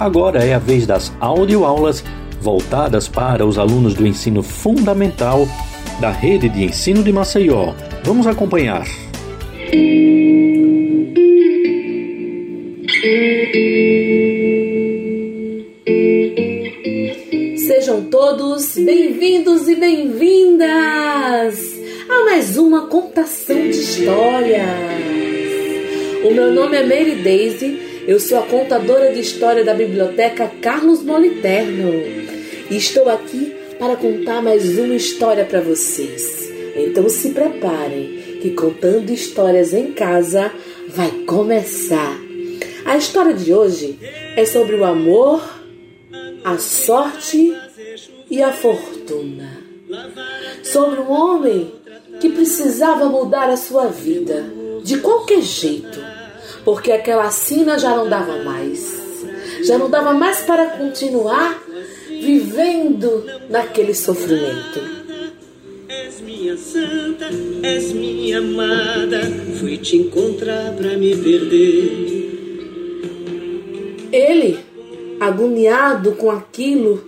Agora é a vez das audioaulas voltadas para os alunos do ensino fundamental da Rede de Ensino de Maceió. Vamos acompanhar. Sejam todos bem-vindos e bem-vindas a mais uma contação de histórias. O meu nome é Mary Daisy eu sou a contadora de história da Biblioteca Carlos Moliterno e estou aqui para contar mais uma história para vocês. Então se preparem, que contando histórias em casa vai começar. A história de hoje é sobre o amor, a sorte e a fortuna. Sobre um homem que precisava mudar a sua vida de qualquer jeito porque aquela sina já não dava mais. Já não dava mais para continuar vivendo naquele sofrimento. És minha santa, és minha amada, fui te encontrar para me perder. Ele, agoniado com aquilo,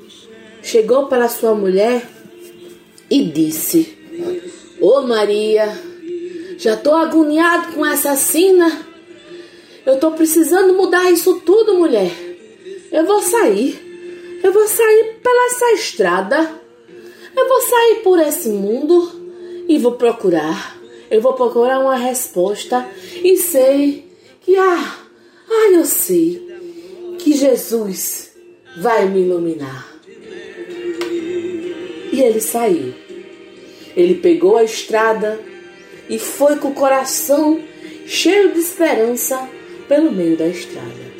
chegou para sua mulher e disse: Ô oh Maria, já estou agoniado com essa sina eu tô precisando mudar isso tudo, mulher. Eu vou sair. Eu vou sair pela essa estrada. Eu vou sair por esse mundo e vou procurar. Eu vou procurar uma resposta e sei que ah, ah, eu sei que Jesus vai me iluminar. E ele saiu. Ele pegou a estrada e foi com o coração cheio de esperança pelo meio da estrada.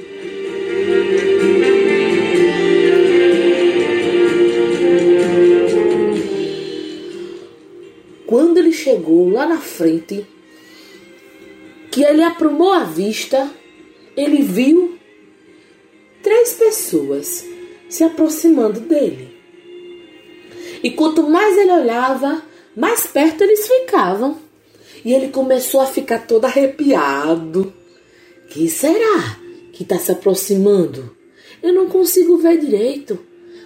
Quando ele chegou lá na frente, que ele aprumou a vista, ele viu três pessoas se aproximando dele. E quanto mais ele olhava, mais perto eles ficavam. E ele começou a ficar todo arrepiado. Que será que está se aproximando? Eu não consigo ver direito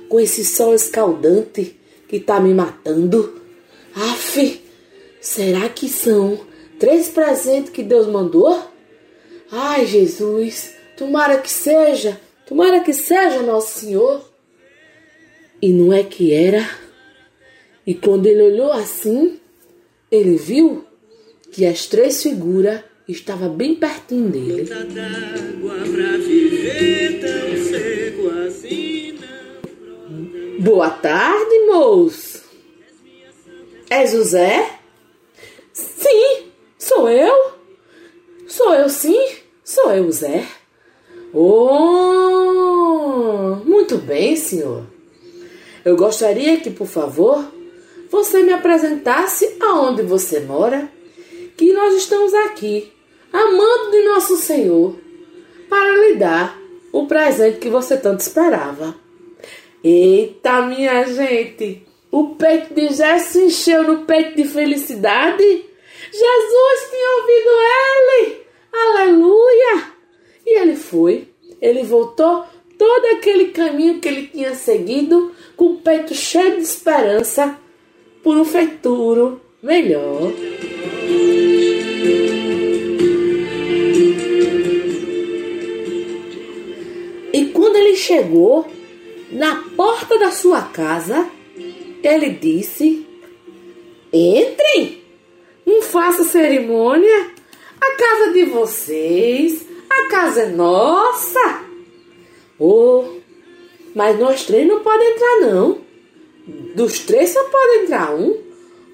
com esse sol escaldante que está me matando. Aff, será que são três presentes que Deus mandou? Ai, Jesus, tomara que seja, tomara que seja Nosso Senhor. E não é que era? E quando ele olhou assim, ele viu que as três figuras estava bem pertinho dele. Boa tarde, moço. É José? Sim, sou eu. Sou eu sim, sou eu, Zé. Oh, muito bem, senhor. Eu gostaria que, por favor, você me apresentasse aonde você mora, que nós estamos aqui amando de nosso Senhor, para lhe dar o presente que você tanto esperava. Eita, minha gente! O peito de se encheu no peito de felicidade. Jesus tinha ouvido ele! Aleluia! E ele foi, ele voltou todo aquele caminho que ele tinha seguido com o peito cheio de esperança por um futuro melhor. Chegou na porta da sua casa, ele disse: Entrem, não faça cerimônia. A casa de vocês, a casa é nossa. Oh, mas nós três não podemos entrar, não. Dos três só pode entrar um.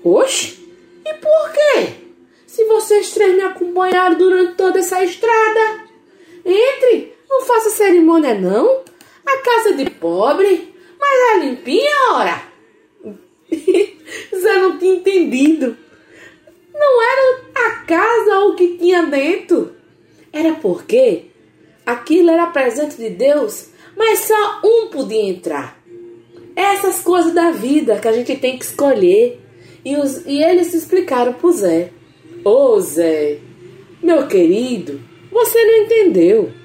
Oxe, e por quê? Se vocês três me acompanharam durante toda essa estrada. Entre, não faça cerimônia, não. A casa de pobre, mas é limpinha, ora. Zé não tinha entendido. Não era a casa ou o que tinha dentro. Era porque aquilo era presente de Deus, mas só um podia entrar. Essas coisas da vida que a gente tem que escolher. E, os, e eles explicaram pro Zé. Ô Zé, meu querido, você não entendeu.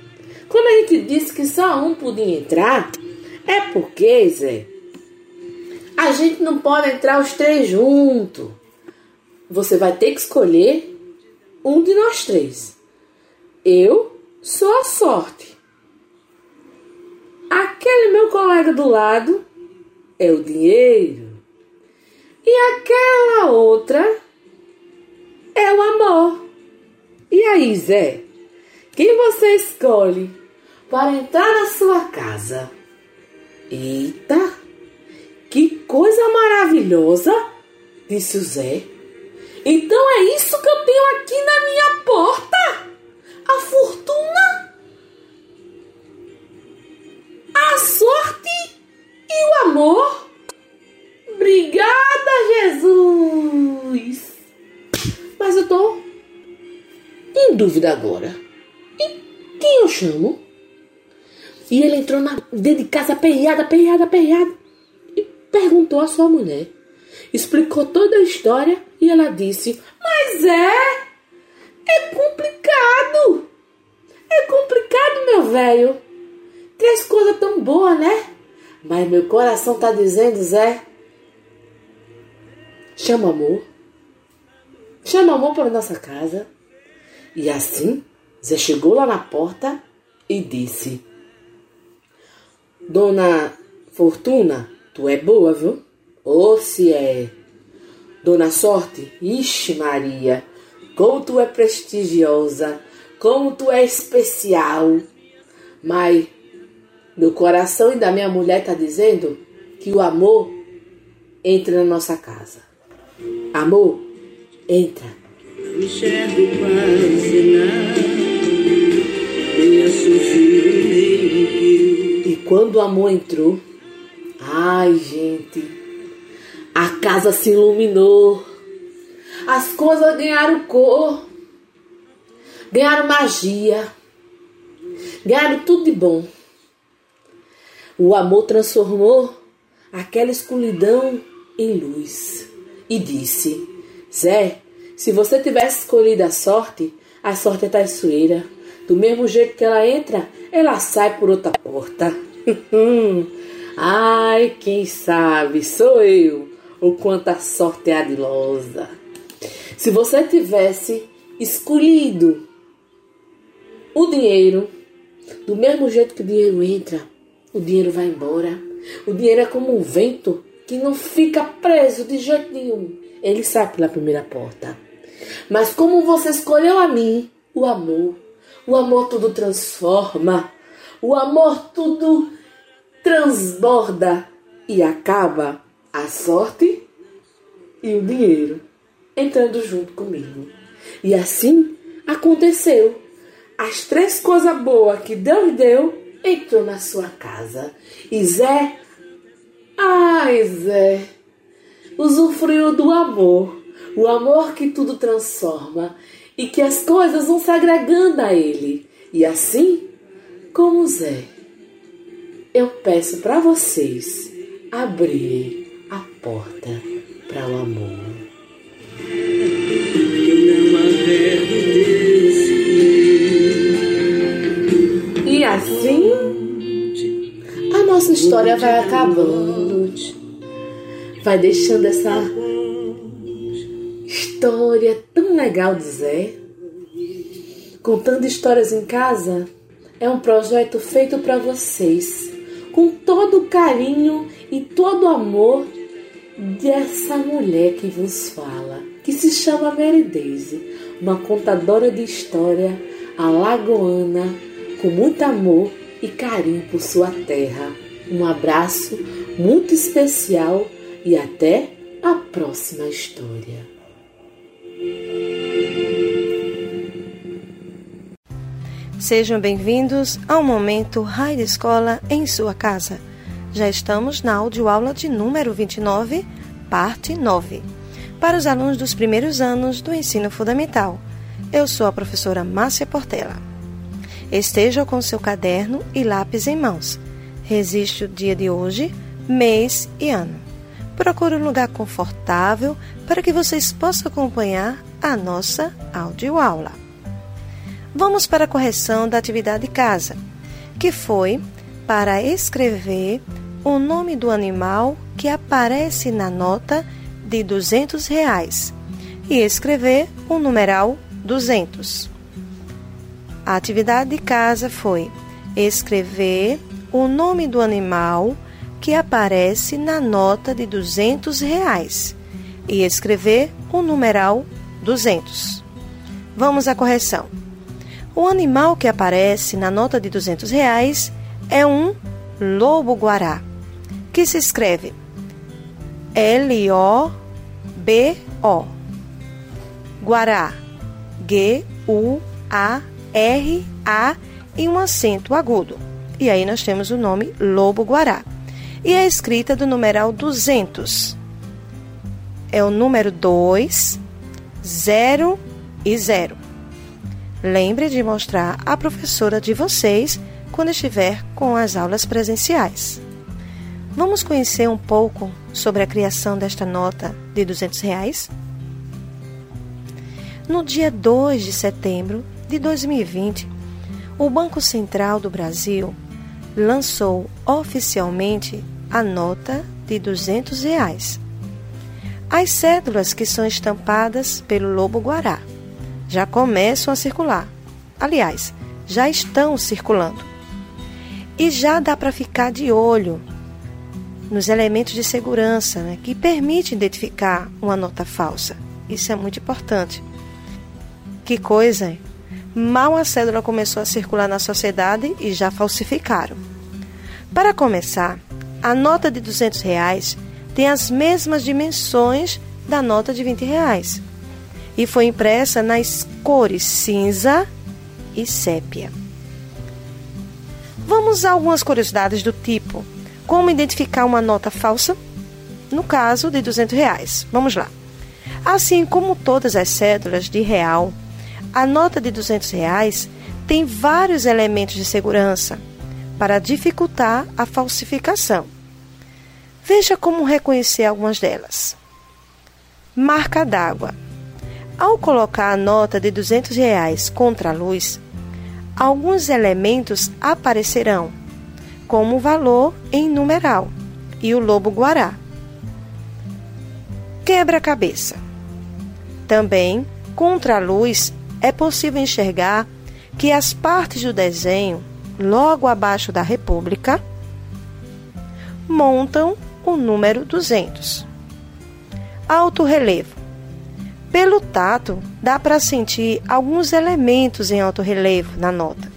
Quando a gente disse que só um podia entrar, é porque, Zé, a gente não pode entrar os três juntos. Você vai ter que escolher um de nós três. Eu sou a sorte. Aquele meu colega do lado é o dinheiro. E aquela outra é o amor. E aí, Zé? Quem você escolhe para entrar na sua casa? Eita, que coisa maravilhosa, disse o Zé. Então é isso que eu tenho aqui na minha porta? A fortuna, a sorte e o amor? Obrigada, Jesus! Mas eu tô em dúvida agora. E quem eu chamo? E ele entrou na, dentro de casa aperreado, aperreado, aperreado. E perguntou à sua mulher. Explicou toda a história e ela disse: Mas é, é complicado. É complicado, meu velho. Três coisas tão boas, né? Mas meu coração tá dizendo, Zé. Chama amor. Chama amor para nossa casa. E assim, Zé chegou lá na porta e disse: Dona Fortuna, tu é boa, viu? Ou se é. Dona Sorte, ixi Maria, como tu é prestigiosa, como tu é especial. Mas meu coração e da minha mulher tá dizendo que o amor entra na nossa casa. Amor, entra. Enxergo quase nada. E quando o amor entrou, ai gente, a casa se iluminou, as coisas ganharam cor, ganharam magia, ganharam tudo de bom. O amor transformou aquela escuridão em luz e disse: Zé, se você tivesse escolhido a sorte, a sorte é traiçoeira. Do mesmo jeito que ela entra, ela sai por outra porta. Ai, quem sabe, sou eu, o quanto a sorte é adilosa. Se você tivesse escolhido o dinheiro, do mesmo jeito que o dinheiro entra, o dinheiro vai embora. O dinheiro é como um vento que não fica preso de jeito nenhum. Ele sai pela primeira porta. Mas como você escolheu a mim, o amor, o amor tudo transforma, o amor tudo transborda e acaba a sorte e o dinheiro entrando junto comigo. E assim aconteceu. As três coisas boas que Deus deu entrou na sua casa. E Zé, ai Zé, usufruiu do amor, o amor que tudo transforma e que as coisas vão se agregando a ele. E assim, como Zé, eu peço para vocês abrir a porta para o amor. E assim, a nossa história vai acabando. Vai deixando essa história tão legal do Zé. Contando histórias em casa é um projeto feito para vocês, com todo o carinho e todo o amor dessa mulher que vos fala, que se chama Mary Daisy, uma contadora de história alagoana com muito amor e carinho por sua terra. Um abraço muito especial e até a próxima história. Sejam bem-vindos ao momento Raio Escola em sua casa. Já estamos na audioaula de número 29, parte 9, para os alunos dos primeiros anos do ensino fundamental. Eu sou a professora Márcia Portela. Esteja com seu caderno e lápis em mãos. Resiste o dia de hoje, mês e ano. Procure um lugar confortável para que vocês possam acompanhar a nossa audioaula. Vamos para a correção da atividade de casa. que foi para escrever o nome do animal que aparece na nota de 200 reais e escrever o numeral 200. A atividade de casa foi escrever o nome do animal que aparece na nota de 200 reais e escrever o numeral 200. Vamos à correção. O animal que aparece na nota de 200 reais é um lobo-guará, que se escreve L-O-B-O. Guará, G-U-A-R-A e um acento agudo. E aí nós temos o nome lobo-guará. E a escrita do numeral 200. É o número 2, 0 e 0. Lembre de mostrar à professora de vocês quando estiver com as aulas presenciais. Vamos conhecer um pouco sobre a criação desta nota de 200 reais? No dia 2 de setembro de 2020, o Banco Central do Brasil lançou oficialmente a nota de 200 reais. As cédulas que são estampadas pelo Lobo Guará já começam a circular. Aliás, já estão circulando. E já dá para ficar de olho nos elementos de segurança né, que permite identificar uma nota falsa. Isso é muito importante. Que coisa, hein? Mal a cédula começou a circular na sociedade e já falsificaram. Para começar, a nota de 200 reais tem as mesmas dimensões da nota de 20 reais e foi impressa nas cores cinza e sépia. Vamos a algumas curiosidades do tipo: como identificar uma nota falsa? No caso de 200 reais. Vamos lá. Assim como todas as cédulas de real, a nota de 200 reais tem vários elementos de segurança para dificultar a falsificação. Veja como reconhecer algumas delas. Marca d'água. Ao colocar a nota de 200 reais contra a luz, alguns elementos aparecerão, como o valor em numeral e o lobo-guará. Quebra-cabeça. Também, contra a luz, é possível enxergar que as partes do desenho, logo abaixo da República, montam o número 200. Alto relevo. Pelo tato, dá para sentir alguns elementos em alto relevo na nota,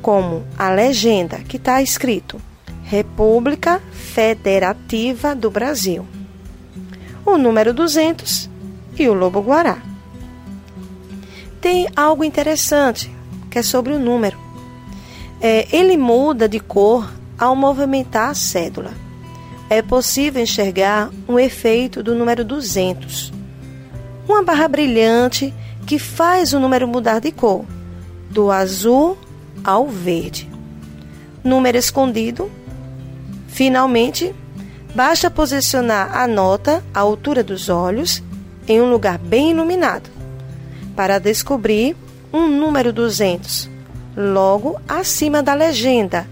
como a legenda que está escrito República Federativa do Brasil, o número 200 e o lobo guará. Tem algo interessante que é sobre o número. É, ele muda de cor ao movimentar a cédula é possível enxergar um efeito do número 200. Uma barra brilhante que faz o número mudar de cor, do azul ao verde. Número escondido. Finalmente, basta posicionar a nota à altura dos olhos em um lugar bem iluminado para descobrir um número 200, logo acima da legenda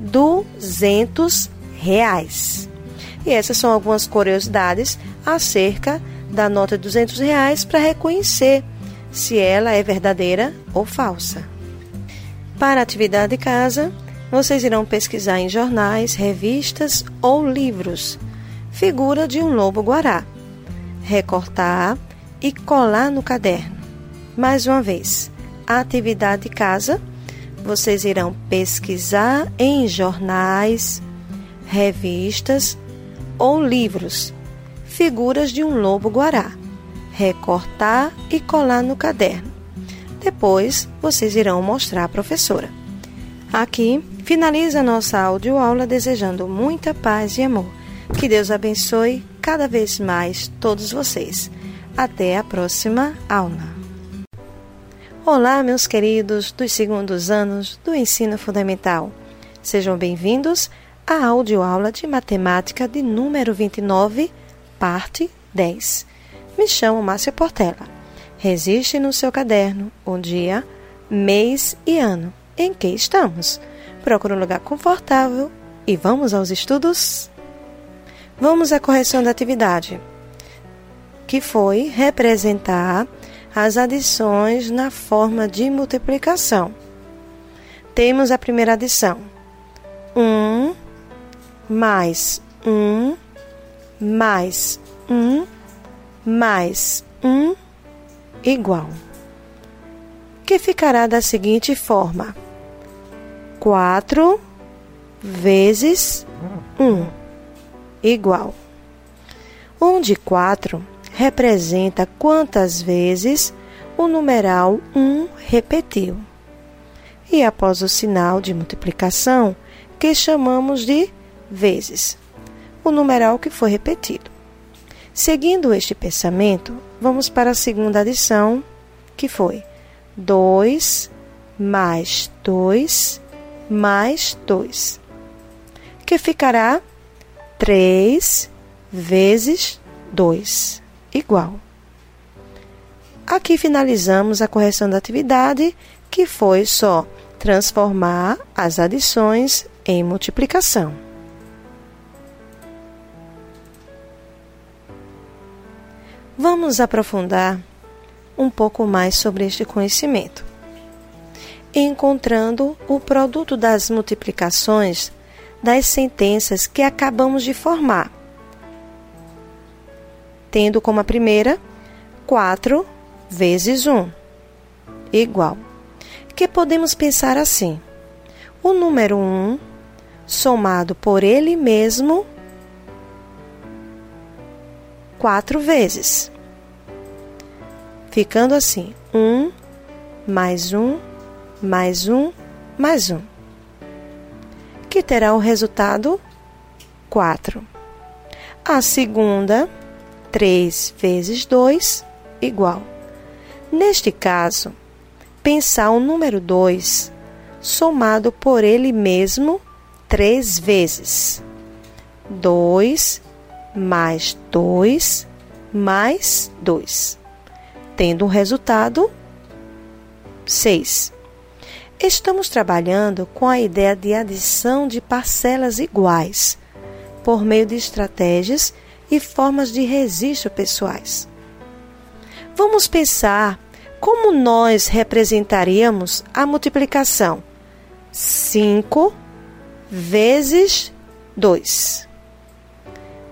200 reais. E essas são algumas curiosidades acerca da nota de 200 reais para reconhecer se ela é verdadeira ou falsa. Para a atividade de casa, vocês irão pesquisar em jornais, revistas ou livros figura de um lobo-guará, recortar e colar no caderno. Mais uma vez, a atividade de casa, vocês irão pesquisar em jornais, revistas ou livros, figuras de um lobo-guará, recortar e colar no caderno. Depois vocês irão mostrar à professora. Aqui finaliza nossa audioaula desejando muita paz e amor. Que Deus abençoe cada vez mais todos vocês. Até a próxima aula. Olá, meus queridos dos segundos anos do ensino fundamental. Sejam bem-vindos a audioaula de matemática de número 29, parte 10. Me chamo Márcia Portela. Resiste no seu caderno o dia, mês e ano em que estamos. Procure um lugar confortável e vamos aos estudos? Vamos à correção da atividade, que foi representar as adições na forma de multiplicação. Temos a primeira adição: 1 mais 1 mais 1 mais 1 igual. Que ficará da seguinte forma: 4 vezes 1 igual. Onde 4 representa quantas vezes o numeral 1 repetiu. E após o sinal de multiplicação, que chamamos de vezes, o numeral que foi repetido. Seguindo este pensamento, vamos para a segunda adição, que foi 2 mais 2 mais 2, que ficará 3 vezes 2 igual. Aqui finalizamos a correção da atividade, que foi só transformar as adições em multiplicação. Vamos aprofundar um pouco mais sobre este conhecimento, encontrando o produto das multiplicações das sentenças que acabamos de formar. Tendo como a primeira 4 vezes 1 igual. Que podemos pensar assim: o número 1 somado por ele mesmo quatro vezes. Ficando assim: 1 mais 1 mais 1 mais 1. Que terá o resultado 4. A segunda 3 vezes 2 igual. Neste caso, pensar o número 2 somado por ele mesmo três vezes. 2 mais 2 mais 2, tendo um resultado 6. Estamos trabalhando com a ideia de adição de parcelas iguais por meio de estratégias e formas de registro pessoais. Vamos pensar como nós representaríamos a multiplicação 5 vezes 2.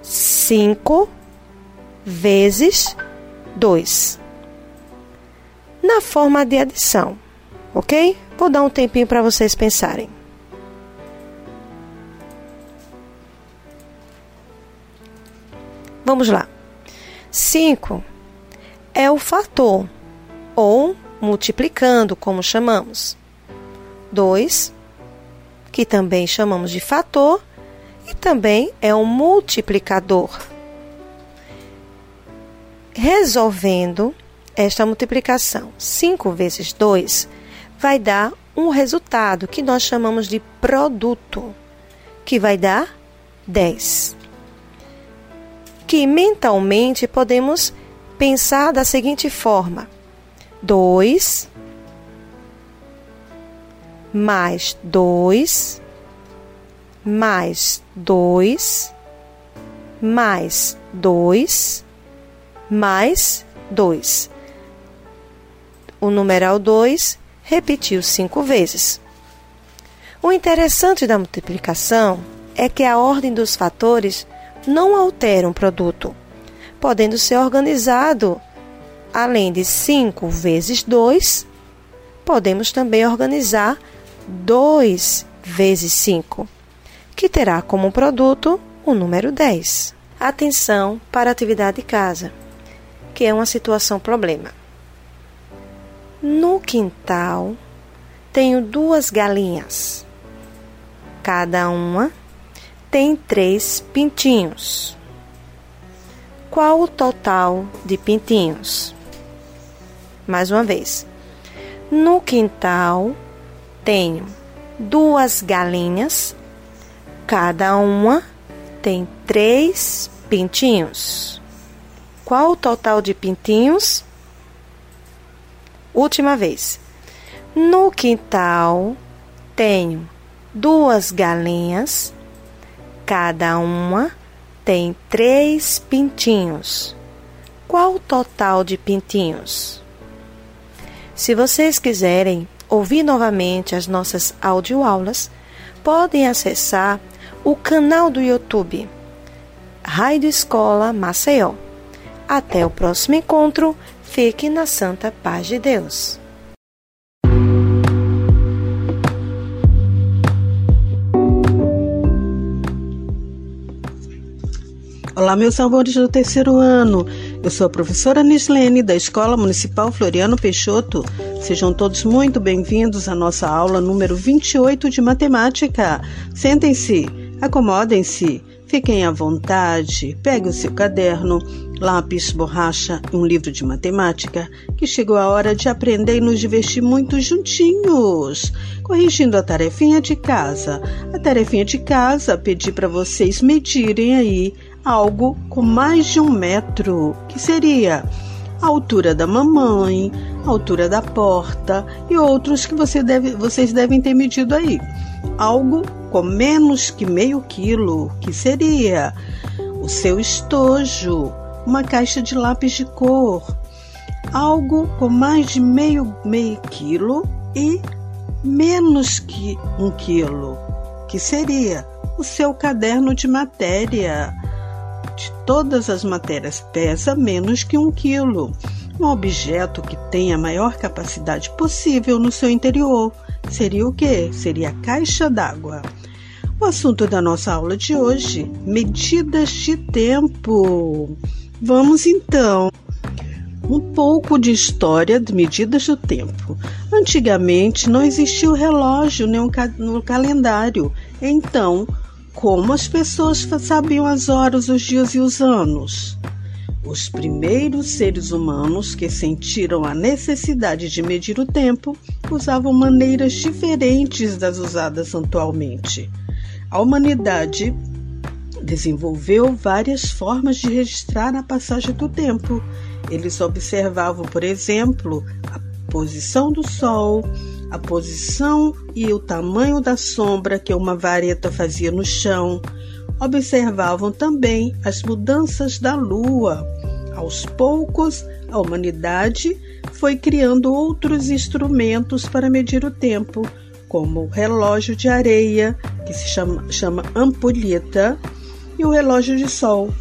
5 vezes 2. Na forma de adição, ok? Vou dar um tempinho para vocês pensarem. Vamos lá. 5 é o fator, ou multiplicando, como chamamos. 2, que também chamamos de fator, e também é um multiplicador. Resolvendo esta multiplicação, 5 vezes 2 vai dar um resultado que nós chamamos de produto, que vai dar 10 que mentalmente podemos pensar da seguinte forma: 2 mais 2 mais 2 mais 2 mais 2. O numeral 2 repetiu cinco vezes. O interessante da multiplicação é que a ordem dos fatores não altera um produto, podendo ser organizado além de 5 vezes 2, podemos também organizar 2 vezes 5, que terá como produto o número 10. Atenção para a atividade de casa, que é uma situação problema. No quintal tenho duas galinhas, cada uma tem três pintinhos. Qual o total de pintinhos? Mais uma vez. No quintal tenho duas galinhas, cada uma tem três pintinhos. Qual o total de pintinhos? Última vez. No quintal Tenho duas galinhas, cada uma tem três pintinhos. Qual o total de pintinhos? Se vocês quiserem ouvir novamente as nossas audioaulas, podem acessar o canal do YouTube Rádio Escola Maceió. Até o próximo encontro. Fique na santa paz de Deus. Olá, meus amores do terceiro ano. Eu sou a professora Nislene, da Escola Municipal Floriano Peixoto. Sejam todos muito bem-vindos à nossa aula número 28 de matemática. Sentem-se, acomodem-se, fiquem à vontade, pegue o seu caderno, lápis, borracha e um livro de matemática, que chegou a hora de aprender e nos divertir muito juntinhos. Corrigindo a tarefinha de casa. A tarefinha de casa, pedi para vocês medirem aí algo com mais de um metro, que seria a altura da mamãe, a altura da porta e outros que você deve, vocês devem ter medido aí. Algo com menos que meio quilo, que seria o seu estojo, uma caixa de lápis de cor, algo com mais de meio, meio quilo e menos que um quilo, que seria o seu caderno de matéria de todas as matérias pesa menos que um quilo. Um objeto que tem a maior capacidade possível no seu interior seria o que? Seria a caixa d'água. O assunto da nossa aula de hoje: medidas de tempo. Vamos então um pouco de história de medidas do tempo. Antigamente não existia o relógio nem o calendário, então como as pessoas sabiam as horas, os dias e os anos? Os primeiros seres humanos que sentiram a necessidade de medir o tempo usavam maneiras diferentes das usadas atualmente. A humanidade desenvolveu várias formas de registrar a passagem do tempo. Eles observavam, por exemplo, a posição do Sol, a posição e o tamanho da sombra que uma vareta fazia no chão. Observavam também as mudanças da lua. Aos poucos, a humanidade foi criando outros instrumentos para medir o tempo, como o relógio de areia, que se chama, chama ampulheta, e o relógio de sol.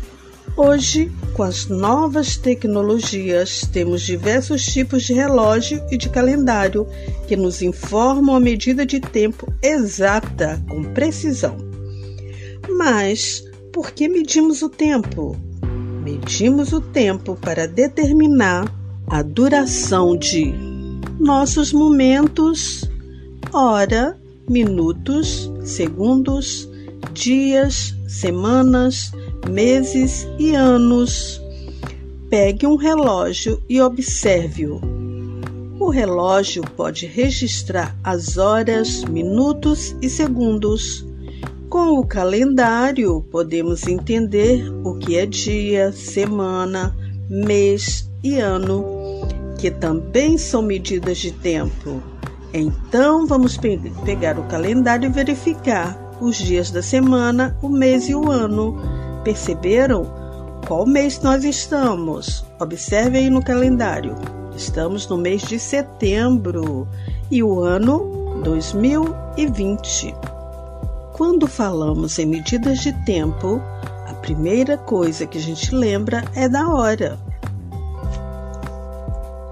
Hoje, com as novas tecnologias, temos diversos tipos de relógio e de calendário que nos informam a medida de tempo exata, com precisão. Mas por que medimos o tempo? Medimos o tempo para determinar a duração de nossos momentos, hora, minutos, segundos, dias, semanas, meses e anos. Pegue um relógio e observe-o. O relógio pode registrar as horas, minutos e segundos. Com o calendário, podemos entender o que é dia, semana, mês e ano, que também são medidas de tempo. Então, vamos pe pegar o calendário e verificar os dias da semana, o mês e o ano Perceberam qual mês nós estamos? Observe aí no calendário. Estamos no mês de setembro e o ano 2020. Quando falamos em medidas de tempo, a primeira coisa que a gente lembra é da hora.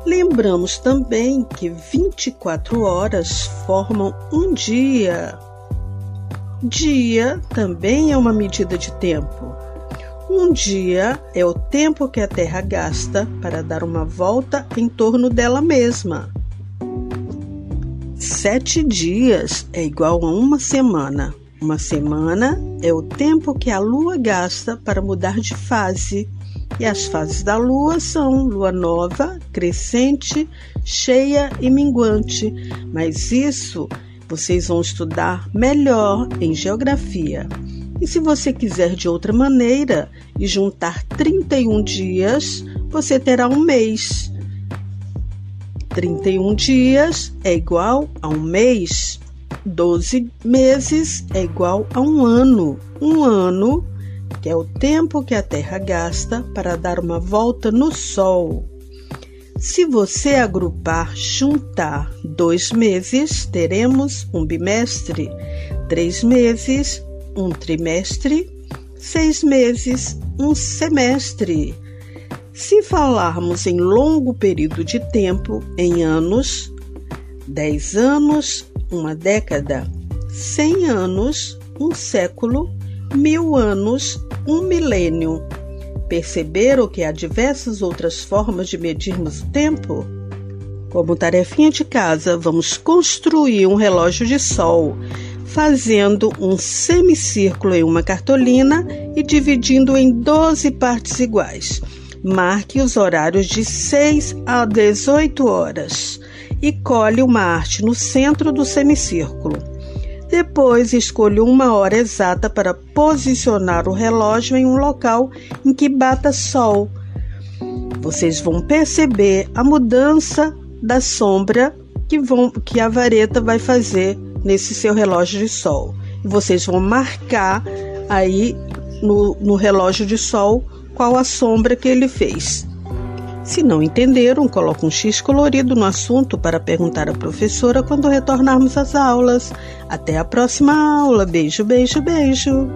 Lembramos também que 24 horas formam um dia. Dia também é uma medida de tempo. Um dia é o tempo que a Terra gasta para dar uma volta em torno dela mesma. Sete dias é igual a uma semana. Uma semana é o tempo que a Lua gasta para mudar de fase. E as fases da Lua são Lua nova, crescente, cheia e minguante. Mas isso vocês vão estudar melhor em geografia. E se você quiser de outra maneira e juntar 31 dias, você terá um mês. 31 dias é igual a um mês. 12 meses é igual a um ano. Um ano, que é o tempo que a Terra gasta para dar uma volta no Sol. Se você agrupar, juntar dois meses, teremos um bimestre, três meses, um trimestre, seis meses, um semestre. Se falarmos em longo período de tempo, em anos, dez anos, uma década, cem anos, um século, mil anos, um milênio. Perceberam que há diversas outras formas de medirmos o tempo? Como tarefinha de casa, vamos construir um relógio de sol, fazendo um semicírculo em uma cartolina e dividindo em 12 partes iguais. Marque os horários de 6 a 18 horas e cole uma arte no centro do semicírculo. Depois, escolha uma hora exata para posicionar o relógio em um local em que bata sol. Vocês vão perceber a mudança da sombra que, vão, que a vareta vai fazer nesse seu relógio de sol. E vocês vão marcar aí no, no relógio de sol qual a sombra que ele fez. Se não entenderam, coloque um X colorido no assunto para perguntar à professora quando retornarmos às aulas. Até a próxima aula. Beijo, beijo, beijo.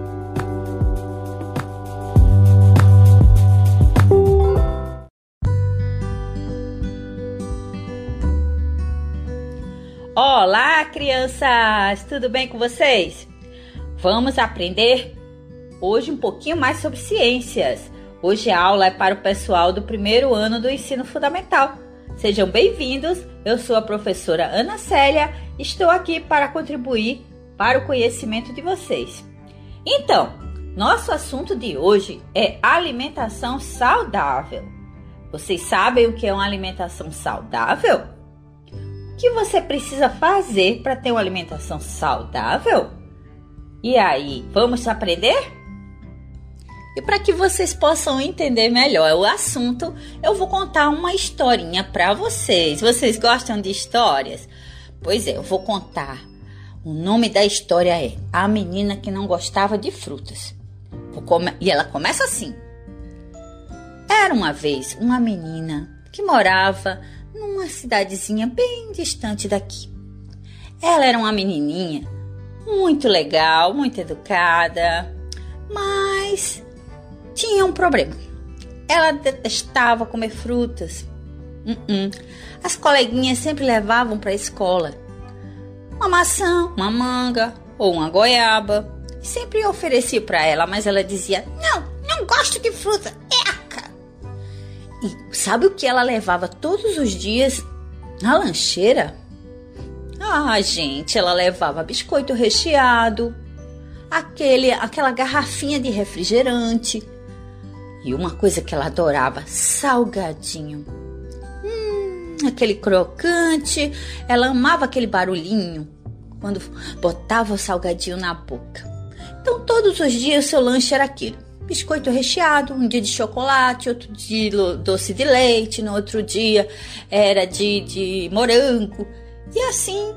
Olá, crianças! Tudo bem com vocês? Vamos aprender hoje um pouquinho mais sobre ciências. Hoje a aula é para o pessoal do primeiro ano do ensino fundamental. Sejam bem-vindos. Eu sou a professora Ana Célia. Estou aqui para contribuir para o conhecimento de vocês. Então, nosso assunto de hoje é alimentação saudável. Vocês sabem o que é uma alimentação saudável? O que você precisa fazer para ter uma alimentação saudável? E aí, vamos aprender? E para que vocês possam entender melhor o assunto, eu vou contar uma historinha para vocês. Vocês gostam de histórias? Pois é, eu vou contar. O nome da história é A Menina que Não Gostava de Frutas. E ela começa assim: Era uma vez uma menina que morava numa cidadezinha bem distante daqui. Ela era uma menininha muito legal, muito educada, mas tinha um problema. Ela detestava comer frutas. Uh -uh. As coleguinhas sempre levavam para a escola uma maçã, uma manga ou uma goiaba. Sempre oferecia para ela, mas ela dizia: Não, não gosto de fruta, eca! E sabe o que ela levava todos os dias na lancheira? Ah, gente, ela levava biscoito recheado, aquele, aquela garrafinha de refrigerante, e uma coisa que ela adorava, salgadinho. Hum, aquele crocante. Ela amava aquele barulhinho quando botava o salgadinho na boca. Então, todos os dias, seu lanche era aquilo: biscoito recheado, um dia de chocolate, outro dia doce de leite, no outro dia era de, de morango. E assim,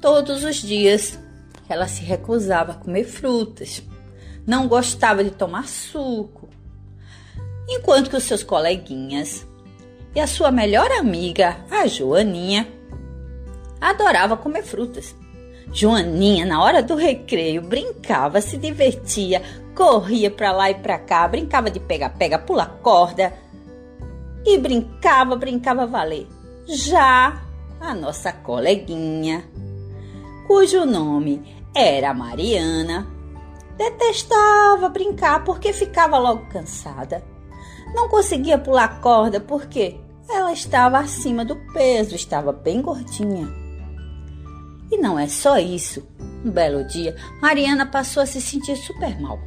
todos os dias, ela se recusava a comer frutas. Não gostava de tomar suco enquanto que os seus coleguinhas e a sua melhor amiga, a Joaninha, adorava comer frutas. Joaninha, na hora do recreio, brincava, se divertia, corria para lá e para cá, brincava de pega-pega, pular corda e brincava, brincava valer. Já a nossa coleguinha, cujo nome era Mariana, detestava brincar porque ficava logo cansada não conseguia pular corda porque ela estava acima do peso, estava bem gordinha. E não é só isso. Um belo dia, Mariana passou a se sentir super mal.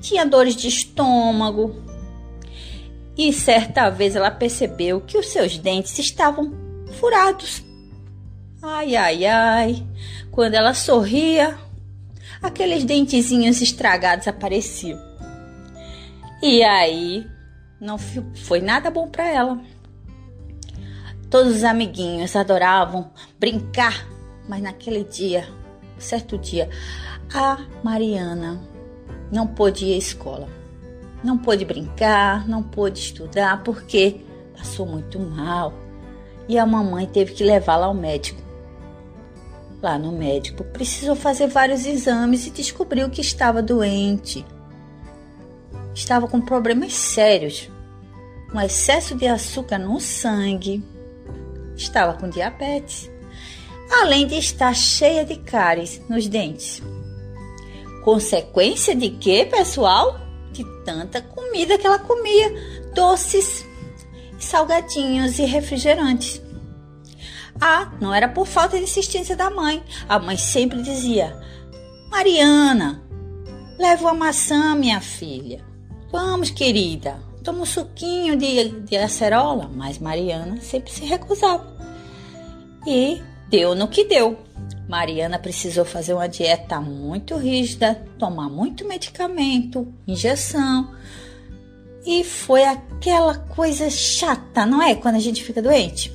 Tinha dores de estômago. E certa vez ela percebeu que os seus dentes estavam furados. Ai, ai, ai. Quando ela sorria, aqueles dentezinhos estragados apareciam. E aí não foi nada bom para ela. Todos os amiguinhos adoravam brincar Mas naquele dia, certo dia, a Mariana não pôde ir à escola. Não pôde brincar, não pôde estudar porque passou muito mal. E a mamãe teve que levá-la ao médico. Lá no médico, precisou fazer vários exames e descobriu que estava doente. Estava com problemas sérios, um excesso de açúcar no sangue, estava com diabetes, além de estar cheia de cáries nos dentes. Consequência de quê, pessoal? De tanta comida que ela comia, doces, salgadinhos e refrigerantes. Ah, não era por falta de insistência da mãe. A mãe sempre dizia: Mariana, leva uma maçã, minha filha. Vamos, querida, toma um suquinho de, de acerola. Mas Mariana sempre se recusava. E deu no que deu. Mariana precisou fazer uma dieta muito rígida, tomar muito medicamento, injeção. E foi aquela coisa chata, não é? Quando a gente fica doente.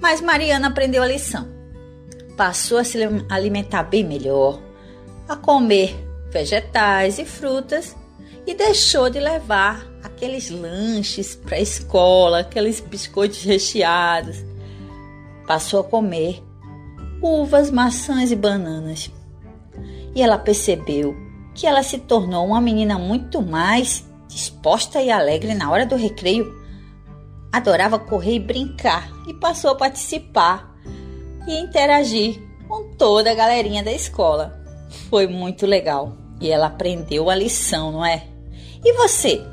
Mas Mariana aprendeu a lição. Passou a se alimentar bem melhor, a comer vegetais e frutas e deixou de levar aqueles lanches para a escola, aqueles biscoitos recheados. Passou a comer uvas, maçãs e bananas. E ela percebeu que ela se tornou uma menina muito mais disposta e alegre na hora do recreio Adorava correr e brincar e passou a participar e interagir com toda a galerinha da escola. Foi muito legal e ela aprendeu a lição, não é? E você?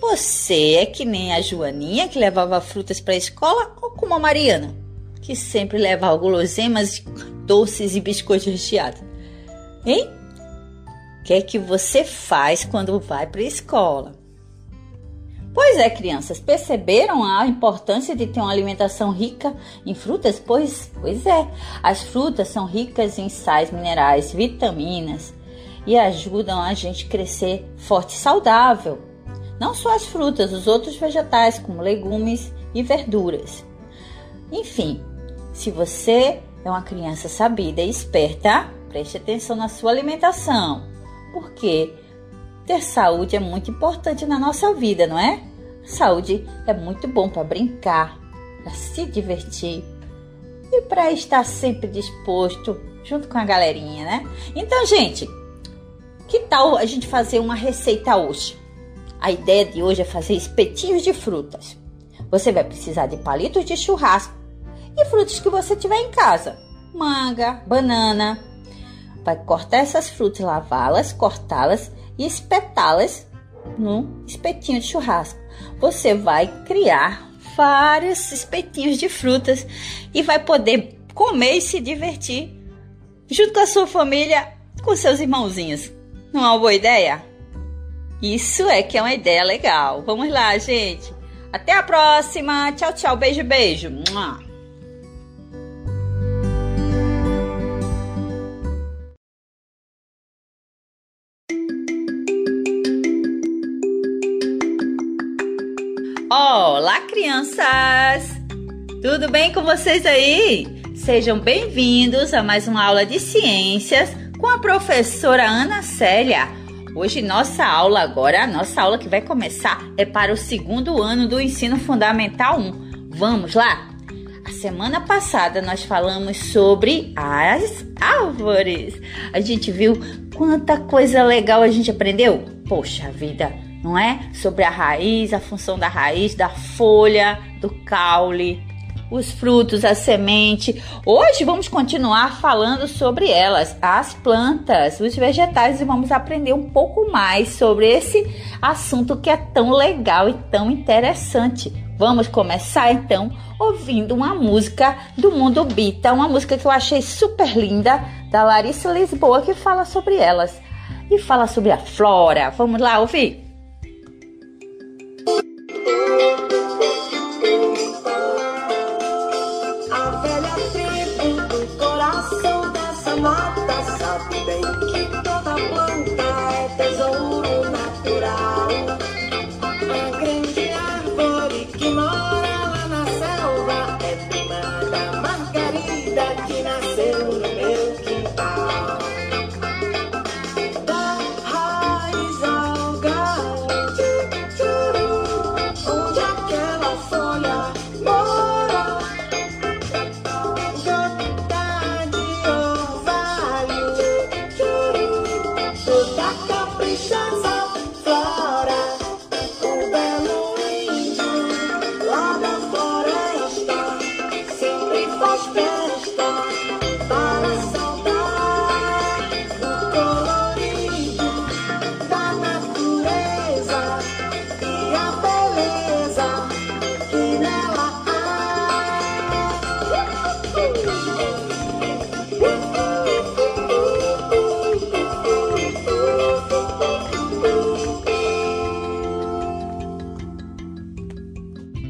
Você é que nem a Joaninha que levava frutas para a escola ou como a Mariana, que sempre levava guloseimas, doces e biscoitos recheados? Hein? O que é que você faz quando vai para a escola? Pois é, crianças, perceberam a importância de ter uma alimentação rica em frutas? Pois, pois é, as frutas são ricas em sais minerais, vitaminas e ajudam a gente crescer forte e saudável. Não só as frutas, os outros vegetais, como legumes e verduras. Enfim, se você é uma criança sabida e esperta, preste atenção na sua alimentação, porque ter saúde é muito importante na nossa vida, não é? Saúde é muito bom para brincar, para se divertir e para estar sempre disposto junto com a galerinha, né? Então, gente, que tal a gente fazer uma receita hoje? A ideia de hoje é fazer espetinhos de frutas. Você vai precisar de palitos de churrasco e frutas que você tiver em casa: manga, banana. Vai cortar essas frutas, lavá-las, cortá-las e espetá-las num espetinho de churrasco. Você vai criar vários espetinhos de frutas e vai poder comer e se divertir junto com a sua família, com seus irmãozinhos. Não é uma boa ideia? Isso é que é uma ideia legal. Vamos lá, gente. Até a próxima. Tchau, tchau. Beijo, beijo. Olá, crianças! Tudo bem com vocês aí? Sejam bem-vindos a mais uma aula de ciências com a professora Ana Célia. Hoje nossa aula agora, a nossa aula que vai começar é para o segundo ano do ensino fundamental 1. Vamos lá? A semana passada nós falamos sobre as árvores. A gente viu quanta coisa legal a gente aprendeu? Poxa vida! não é? Sobre a raiz, a função da raiz, da folha, do caule, os frutos, a semente. Hoje vamos continuar falando sobre elas, as plantas, os vegetais e vamos aprender um pouco mais sobre esse assunto que é tão legal e tão interessante. Vamos começar então ouvindo uma música do Mundo Bita, uma música que eu achei super linda da Larissa Lisboa que fala sobre elas e fala sobre a flora. Vamos lá ouvir? my mom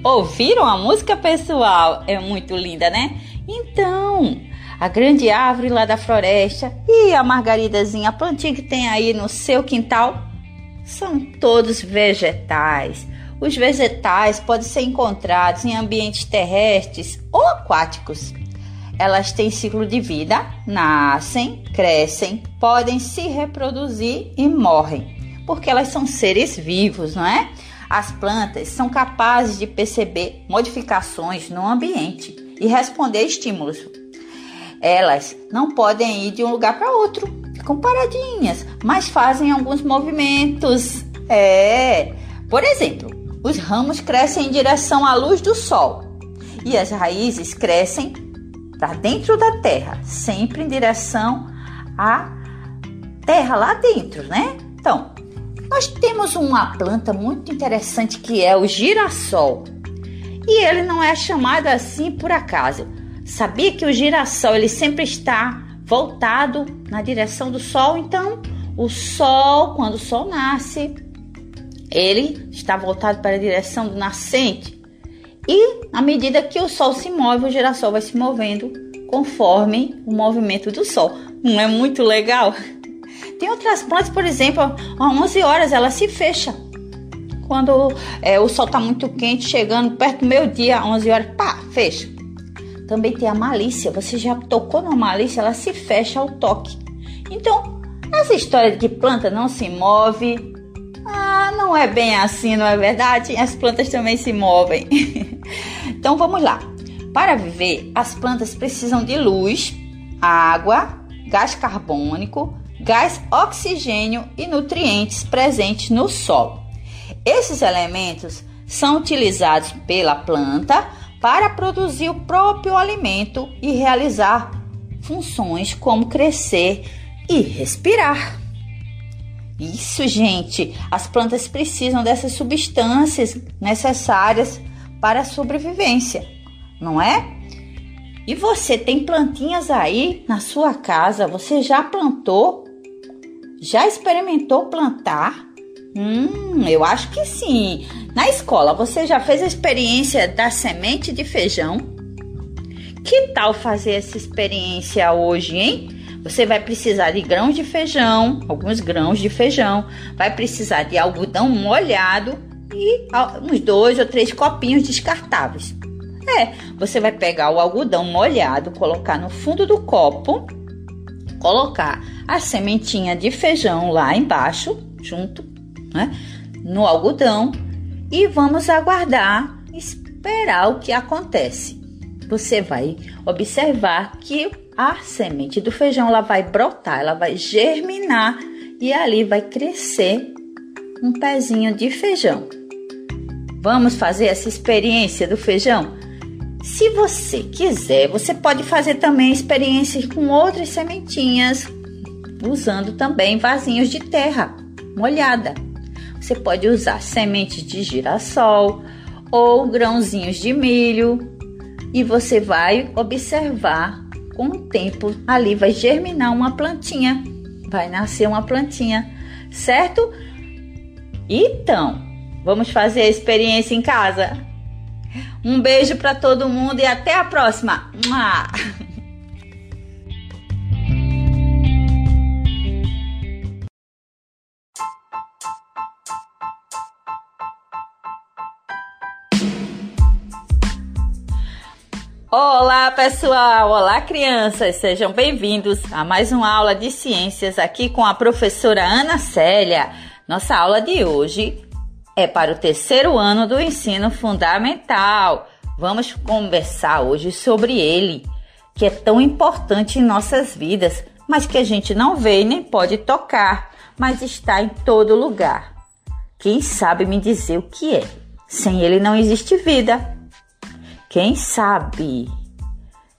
Ouviram a música, pessoal? É muito linda, né? Então, a grande árvore lá da floresta e a margaridazinha, a plantinha que tem aí no seu quintal, são todos vegetais. Os vegetais podem ser encontrados em ambientes terrestres ou aquáticos. Elas têm ciclo de vida, nascem, crescem, podem se reproduzir e morrem, porque elas são seres vivos, não é? As plantas são capazes de perceber modificações no ambiente e responder a estímulos. Elas não podem ir de um lugar para outro, ficam paradinhas, mas fazem alguns movimentos. É, por exemplo, os ramos crescem em direção à luz do sol e as raízes crescem para dentro da terra, sempre em direção à terra lá dentro, né? Então, nós temos uma planta muito interessante que é o girassol. E ele não é chamado assim por acaso. Sabia que o girassol ele sempre está voltado na direção do sol, então o sol, quando o sol nasce, ele está voltado para a direção do nascente. E à medida que o sol se move, o girassol vai se movendo conforme o movimento do sol. Não é muito legal? Tem outras plantas, por exemplo, às 11 horas ela se fecha. Quando é, o sol está muito quente, chegando perto do meio-dia, 11 horas, pá, fecha. Também tem a malícia. Você já tocou na malícia, ela se fecha ao toque. Então, essa história de que planta não se move, ah, não é bem assim, não é verdade? As plantas também se movem. então vamos lá. Para viver, as plantas precisam de luz, água, gás carbônico, gás oxigênio e nutrientes presentes no solo. Esses elementos são utilizados pela planta para produzir o próprio alimento e realizar funções como crescer e respirar. Isso, gente, as plantas precisam dessas substâncias necessárias para a sobrevivência, não é? E você tem plantinhas aí na sua casa? Você já plantou já experimentou plantar? Hum, eu acho que sim. Na escola, você já fez a experiência da semente de feijão? Que tal fazer essa experiência hoje, hein? Você vai precisar de grãos de feijão, alguns grãos de feijão, vai precisar de algodão molhado e uns dois ou três copinhos descartáveis. É, você vai pegar o algodão molhado, colocar no fundo do copo colocar a sementinha de feijão lá embaixo, junto, né, no algodão, e vamos aguardar, esperar o que acontece. Você vai observar que a semente do feijão ela vai brotar, ela vai germinar e ali vai crescer um pezinho de feijão. Vamos fazer essa experiência do feijão? Se você quiser, você pode fazer também experiências com outras sementinhas, usando também vasinhos de terra molhada. Você pode usar sementes de girassol ou grãozinhos de milho e você vai observar com o tempo ali vai germinar uma plantinha, vai nascer uma plantinha, certo? Então, vamos fazer a experiência em casa? Um beijo para todo mundo e até a próxima. Olá, pessoal! Olá, crianças! Sejam bem-vindos a mais uma aula de ciências aqui com a professora Ana Célia. Nossa aula de hoje é para o terceiro ano do ensino fundamental. Vamos conversar hoje sobre ele, que é tão importante em nossas vidas, mas que a gente não vê nem pode tocar, mas está em todo lugar. Quem sabe me dizer o que é? Sem ele não existe vida. Quem sabe?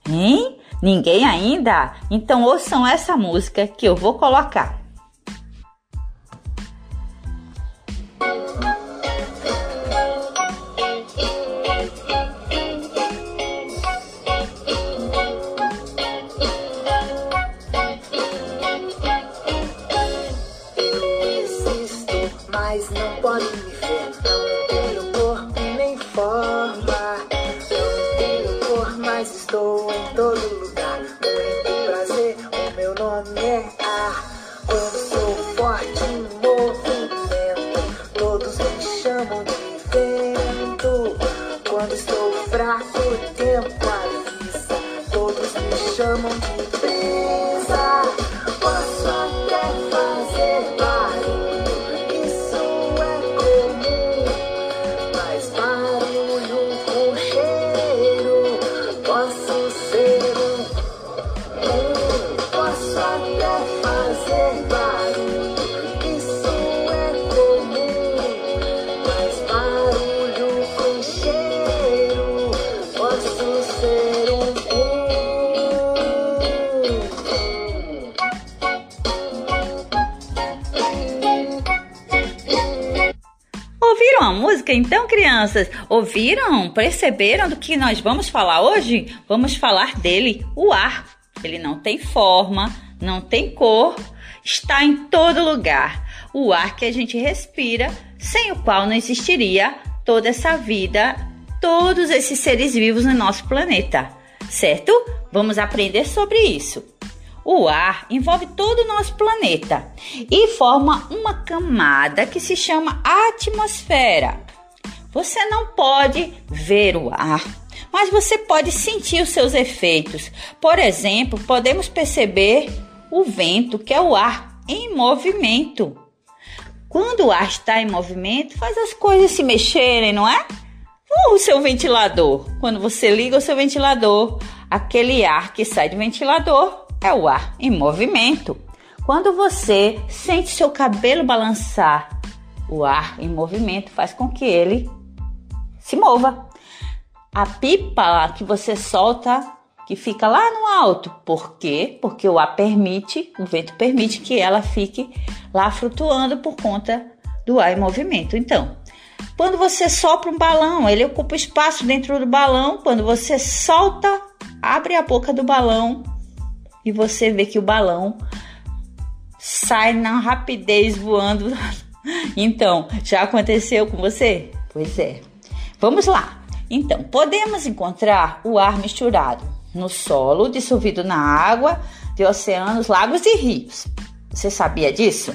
Hein? Ninguém ainda? Então ouçam essa música que eu vou colocar. Música então, crianças? Ouviram? Perceberam do que nós vamos falar hoje? Vamos falar dele, o ar. Ele não tem forma, não tem cor, está em todo lugar. O ar que a gente respira, sem o qual não existiria toda essa vida, todos esses seres vivos no nosso planeta. Certo? Vamos aprender sobre isso. O ar envolve todo o nosso planeta e forma uma camada que se chama atmosfera. Você não pode ver o ar, mas você pode sentir os seus efeitos. Por exemplo, podemos perceber o vento, que é o ar em movimento. Quando o ar está em movimento, faz as coisas se mexerem, não é? Ou o seu ventilador. Quando você liga o seu ventilador, aquele ar que sai do ventilador é o ar em movimento. Quando você sente seu cabelo balançar, o ar em movimento faz com que ele se mova. A pipa que você solta, que fica lá no alto, por quê? Porque o ar permite, o vento permite que ela fique lá flutuando por conta do ar em movimento. Então, quando você sopra um balão, ele ocupa espaço dentro do balão. Quando você solta, abre a boca do balão e você vê que o balão sai na rapidez voando. Então, já aconteceu com você? Pois é. Vamos lá. Então, podemos encontrar o ar misturado no solo, dissolvido na água de oceanos, lagos e rios. Você sabia disso?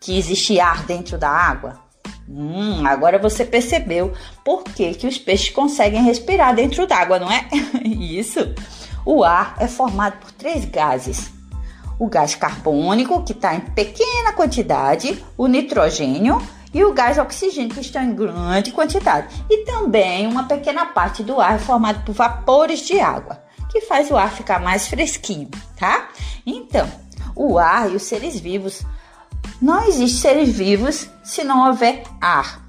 Que existe ar dentro da água? Hum, agora você percebeu por que, que os peixes conseguem respirar dentro d'água, não é? Isso. O ar é formado por três gases: o gás carbônico, que está em pequena quantidade, o nitrogênio e o gás oxigênio, que estão em grande quantidade. E também uma pequena parte do ar formada por vapores de água, que faz o ar ficar mais fresquinho, tá? Então, o ar e os seres vivos. Não existe seres vivos se não houver ar.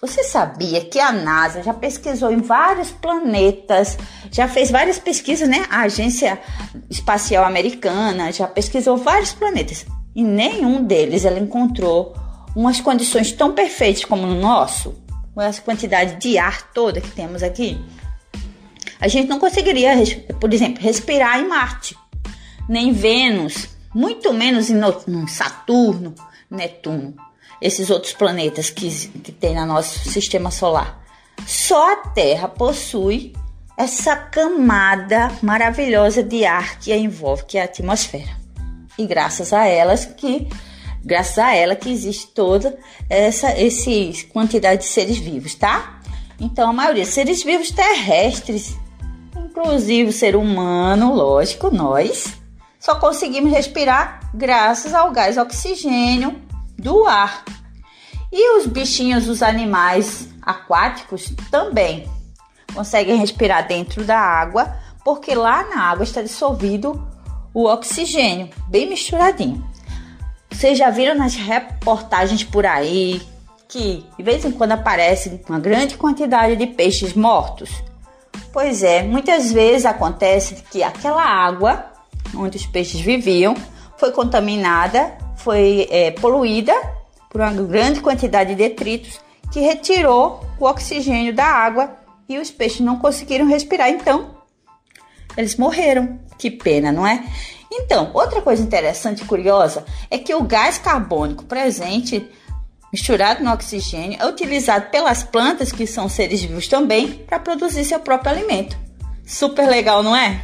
Você sabia que a NASA já pesquisou em vários planetas, já fez várias pesquisas, né? A Agência Espacial Americana já pesquisou vários planetas e nenhum deles ela encontrou umas condições tão perfeitas como no nosso, com essa quantidade de ar toda que temos aqui, a gente não conseguiria, por exemplo, respirar em Marte, nem Vênus, muito menos em Saturno, Netuno, esses outros planetas que, que tem no nosso sistema solar. Só a Terra possui essa camada maravilhosa de ar que a envolve, que é a atmosfera. E graças a elas que Graças a ela que existe toda essa esse quantidade de seres vivos, tá? Então a maioria seres vivos terrestres, inclusive o ser humano, lógico, nós, só conseguimos respirar graças ao gás oxigênio do ar. E os bichinhos, os animais aquáticos também conseguem respirar dentro da água, porque lá na água está dissolvido o oxigênio, bem misturadinho. Vocês já viram nas reportagens por aí que de vez em quando aparece uma grande quantidade de peixes mortos? Pois é, muitas vezes acontece que aquela água onde os peixes viviam foi contaminada, foi é, poluída por uma grande quantidade de detritos que retirou o oxigênio da água e os peixes não conseguiram respirar, então eles morreram. Que pena, não é? Então, outra coisa interessante e curiosa é que o gás carbônico presente misturado no oxigênio é utilizado pelas plantas, que são seres vivos também, para produzir seu próprio alimento. Super legal, não é?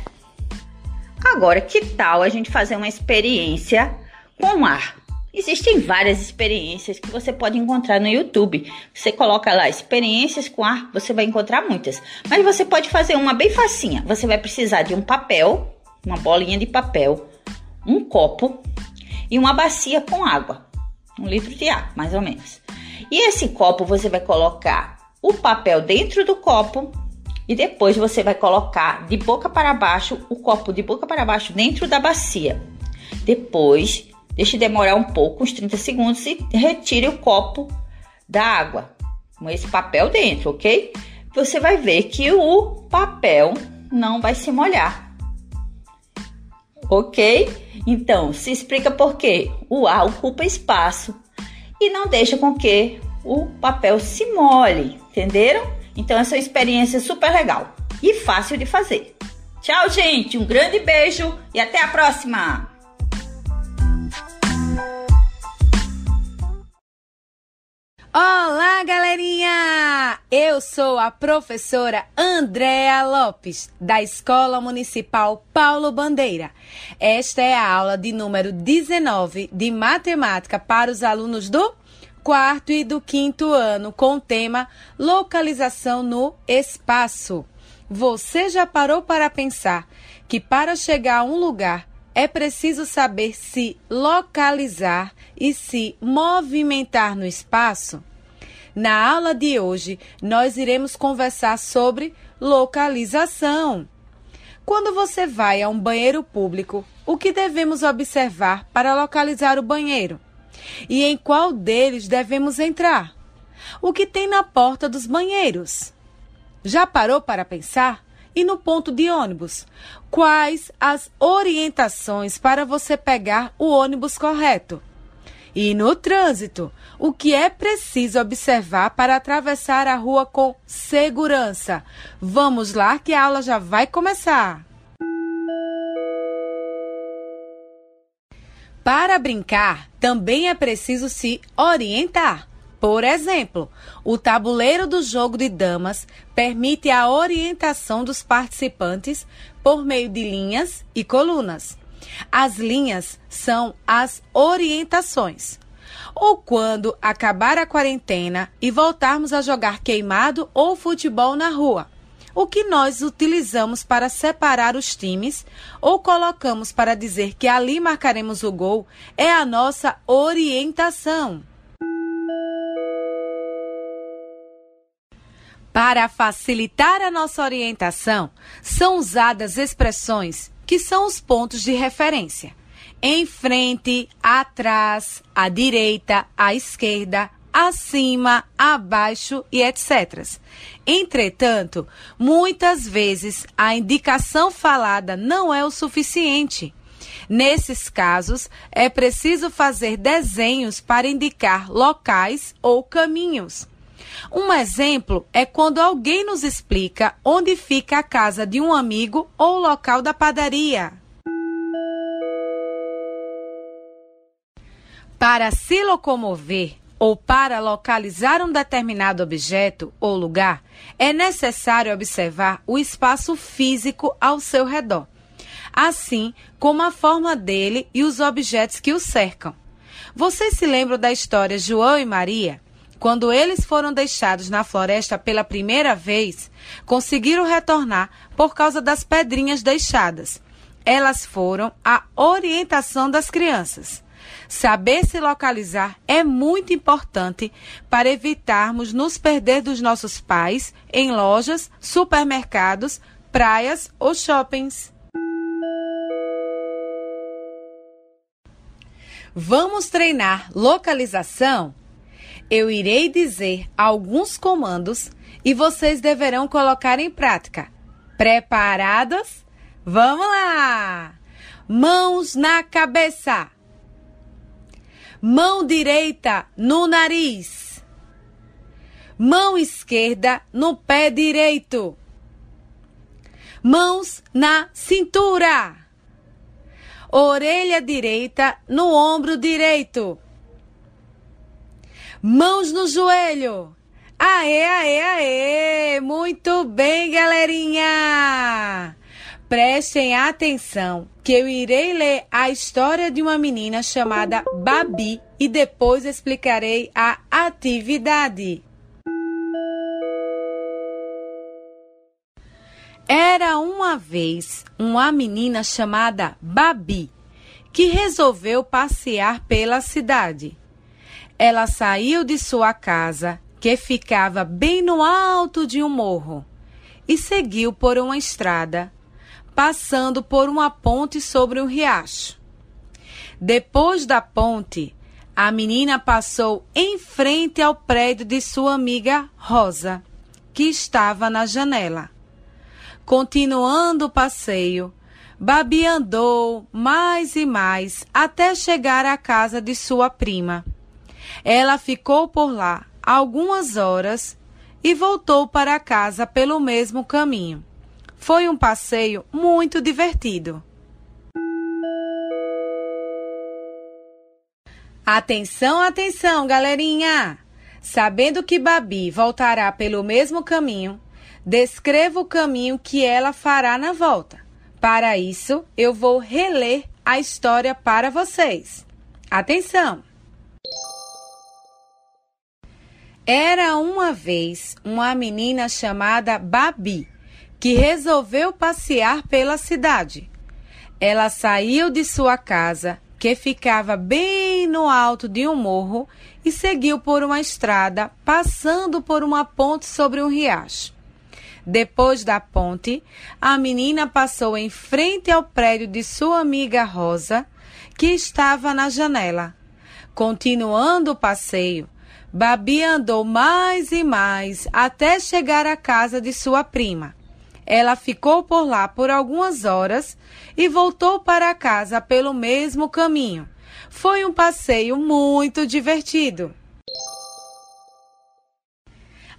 Agora, que tal a gente fazer uma experiência com ar? Existem várias experiências que você pode encontrar no YouTube. Você coloca lá experiências com ar, você vai encontrar muitas. Mas você pode fazer uma bem facinha. Você vai precisar de um papel, uma bolinha de papel, um copo e uma bacia com água. Um litro de água, mais ou menos. E esse copo você vai colocar o papel dentro do copo e depois você vai colocar de boca para baixo o copo de boca para baixo dentro da bacia. Depois Deixe demorar um pouco, uns 30 segundos, e retire o copo da água com esse papel dentro, ok? Você vai ver que o papel não vai se molhar. Ok? Então, se explica por quê. O ar ocupa espaço e não deixa com que o papel se molhe, entenderam? Então, essa é uma experiência super legal e fácil de fazer. Tchau, gente. Um grande beijo e até a próxima. Olá, galerinha! Eu sou a professora Andréa Lopes, da Escola Municipal Paulo Bandeira. Esta é a aula de número 19 de matemática para os alunos do quarto e do quinto ano, com o tema Localização no Espaço. Você já parou para pensar que para chegar a um lugar é preciso saber se localizar e se movimentar no espaço? Na aula de hoje, nós iremos conversar sobre localização. Quando você vai a um banheiro público, o que devemos observar para localizar o banheiro? E em qual deles devemos entrar? O que tem na porta dos banheiros? Já parou para pensar? E no ponto de ônibus? Quais as orientações para você pegar o ônibus correto? E no trânsito, o que é preciso observar para atravessar a rua com segurança? Vamos lá que a aula já vai começar. Para brincar, também é preciso se orientar. Por exemplo, o tabuleiro do jogo de damas permite a orientação dos participantes por meio de linhas e colunas. As linhas são as orientações. Ou quando acabar a quarentena e voltarmos a jogar queimado ou futebol na rua, o que nós utilizamos para separar os times ou colocamos para dizer que ali marcaremos o gol é a nossa orientação. Para facilitar a nossa orientação, são usadas expressões que são os pontos de referência. Em frente, atrás, à direita, à esquerda, acima, abaixo e etc. Entretanto, muitas vezes a indicação falada não é o suficiente. Nesses casos, é preciso fazer desenhos para indicar locais ou caminhos. Um exemplo é quando alguém nos explica onde fica a casa de um amigo ou o local da padaria. Para se locomover ou para localizar um determinado objeto ou lugar, é necessário observar o espaço físico ao seu redor, assim como a forma dele e os objetos que o cercam. Vocês se lembram da história João e Maria? Quando eles foram deixados na floresta pela primeira vez, conseguiram retornar por causa das pedrinhas deixadas. Elas foram a orientação das crianças. Saber se localizar é muito importante para evitarmos nos perder dos nossos pais em lojas, supermercados, praias ou shoppings. Vamos treinar localização? Eu irei dizer alguns comandos e vocês deverão colocar em prática. Preparados? Vamos lá! Mãos na cabeça. Mão direita no nariz. Mão esquerda no pé direito. Mãos na cintura. Orelha direita no ombro direito. Mãos no joelho. Aê, aê, aê! Muito bem, galerinha! Prestem atenção que eu irei ler a história de uma menina chamada Babi e depois explicarei a atividade. Era uma vez uma menina chamada Babi que resolveu passear pela cidade ela saiu de sua casa, que ficava bem no alto de um morro, e seguiu por uma estrada, passando por uma ponte sobre um riacho. Depois da ponte, a menina passou em frente ao prédio de sua amiga Rosa, que estava na janela. Continuando o passeio, Babi andou mais e mais até chegar à casa de sua prima. Ela ficou por lá algumas horas e voltou para casa pelo mesmo caminho. Foi um passeio muito divertido. Atenção, atenção, galerinha! Sabendo que Babi voltará pelo mesmo caminho, descreva o caminho que ela fará na volta. Para isso, eu vou reler a história para vocês. Atenção! Era uma vez uma menina chamada Babi que resolveu passear pela cidade. Ela saiu de sua casa, que ficava bem no alto de um morro, e seguiu por uma estrada, passando por uma ponte sobre um riacho. Depois da ponte, a menina passou em frente ao prédio de sua amiga Rosa, que estava na janela. Continuando o passeio, Babi andou mais e mais até chegar à casa de sua prima. Ela ficou por lá por algumas horas e voltou para casa pelo mesmo caminho. Foi um passeio muito divertido.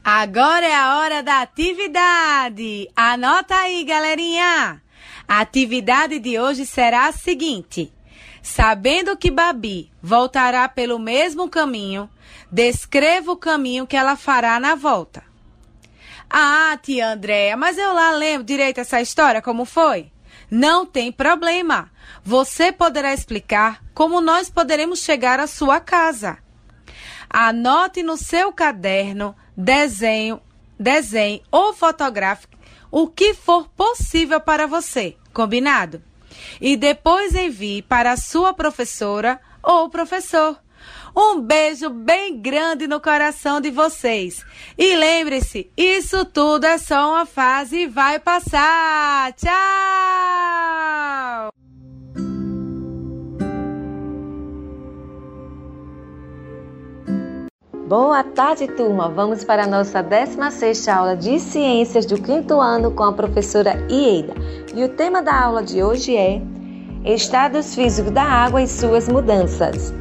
Agora é a hora da atividade. Anota aí, galerinha. A atividade de hoje será a seguinte: Sabendo que Babi voltará pelo mesmo caminho, descreva o caminho que ela fará na volta. Ah, tia Andréia, mas eu lá lembro direito essa história, como foi? Não tem problema. Você poderá explicar como nós poderemos chegar à sua casa. Anote no seu caderno, desenho, desenho ou fotografe o que for possível para você, combinado? E depois envie para a sua professora ou professor. Um beijo bem grande no coração de vocês. E lembre-se, isso tudo é só uma fase e vai passar. Tchau! Boa tarde, turma! Vamos para a nossa 16 aula de Ciências do quinto ano com a professora Ieda. E o tema da aula de hoje é Estados Físicos da Água e suas mudanças.